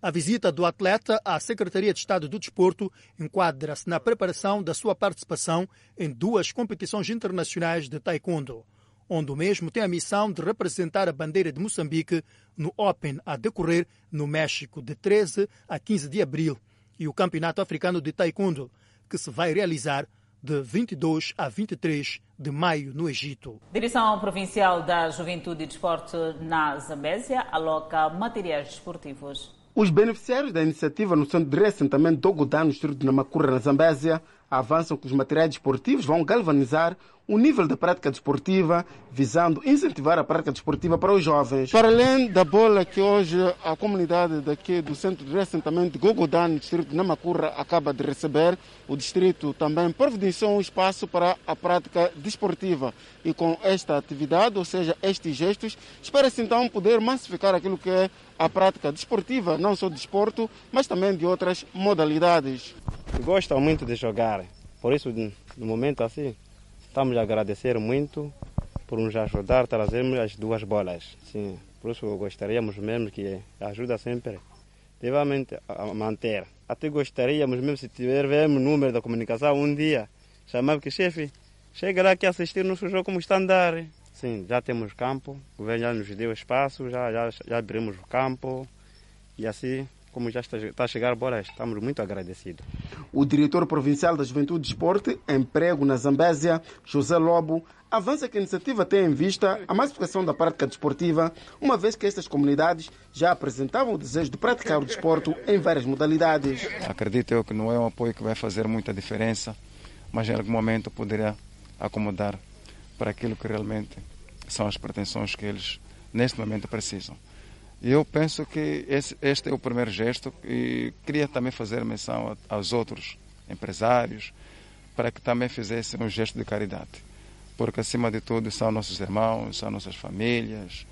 A visita do atleta à Secretaria de Estado do Desporto enquadra-se na preparação da sua participação em duas competições internacionais de taekwondo onde o mesmo tem a missão de representar a bandeira de Moçambique no Open a decorrer no México de 13 a 15 de abril e o Campeonato Africano de Taekwondo, que se vai realizar de 22 a 23 de maio no Egito. Direção Provincial da Juventude e Desporto na Zambésia aloca materiais desportivos. Os beneficiários da iniciativa no centro de reassentamento do Godá, no distrito de Namacura, na Zambésia, avançam que os materiais desportivos vão galvanizar o nível da prática desportiva, visando incentivar a prática desportiva para os jovens. Para além da bola que hoje a comunidade daqui do centro de reassentamento de no distrito de Namacurra, acaba de receber, o distrito também providenciou um espaço para a prática desportiva. E com esta atividade, ou seja, estes gestos, espera-se então poder massificar aquilo que é a prática desportiva, não só de desporto, mas também de outras modalidades. Gostam muito de jogar, por isso, no momento assim, Estamos a agradecer muito por nos ajudar a trazermos as duas bolas. Sim, por isso gostaríamos mesmo que ajuda sempre devamente a manter. Até gostaríamos mesmo se tivermos número da comunicação um dia, chamar que chefe, chega lá aqui assistir nosso jogo como está a andar. Sim, já temos campo, o governo já nos deu espaço, já, já, já abrimos o campo e assim, como já está, está a chegar bola, estamos muito agradecidos. O diretor provincial da Juventude e Esporte, Emprego na Zambésia, José Lobo, avança que a iniciativa tem em vista a massificação da prática desportiva, uma vez que estas comunidades já apresentavam o desejo de praticar o desporto em várias modalidades. Acredito eu que não é um apoio que vai fazer muita diferença, mas em algum momento poderá acomodar para aquilo que realmente são as pretensões que eles neste momento precisam. Eu penso que esse, este é o primeiro gesto e queria também fazer menção aos outros empresários para que também fizessem um gesto de caridade. Porque, acima de tudo, são nossos irmãos, são nossas famílias.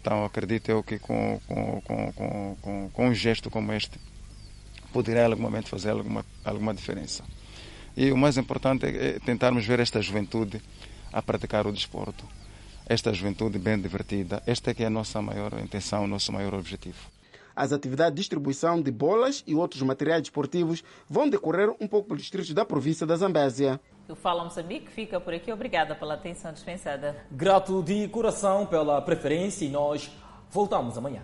Então, acredito eu que com, com, com, com, com um gesto como este, poderá em algum momento fazer alguma, alguma diferença. E o mais importante é tentarmos ver esta juventude a praticar o desporto. Esta juventude bem divertida, esta é que é a nossa maior intenção, o nosso maior objetivo. As atividades de distribuição de bolas e outros materiais desportivos vão decorrer um pouco pelos distritos da província da Zambésia. O Fala Moçambique fica por aqui. Obrigada pela atenção dispensada. Grato de coração pela preferência e nós voltamos amanhã.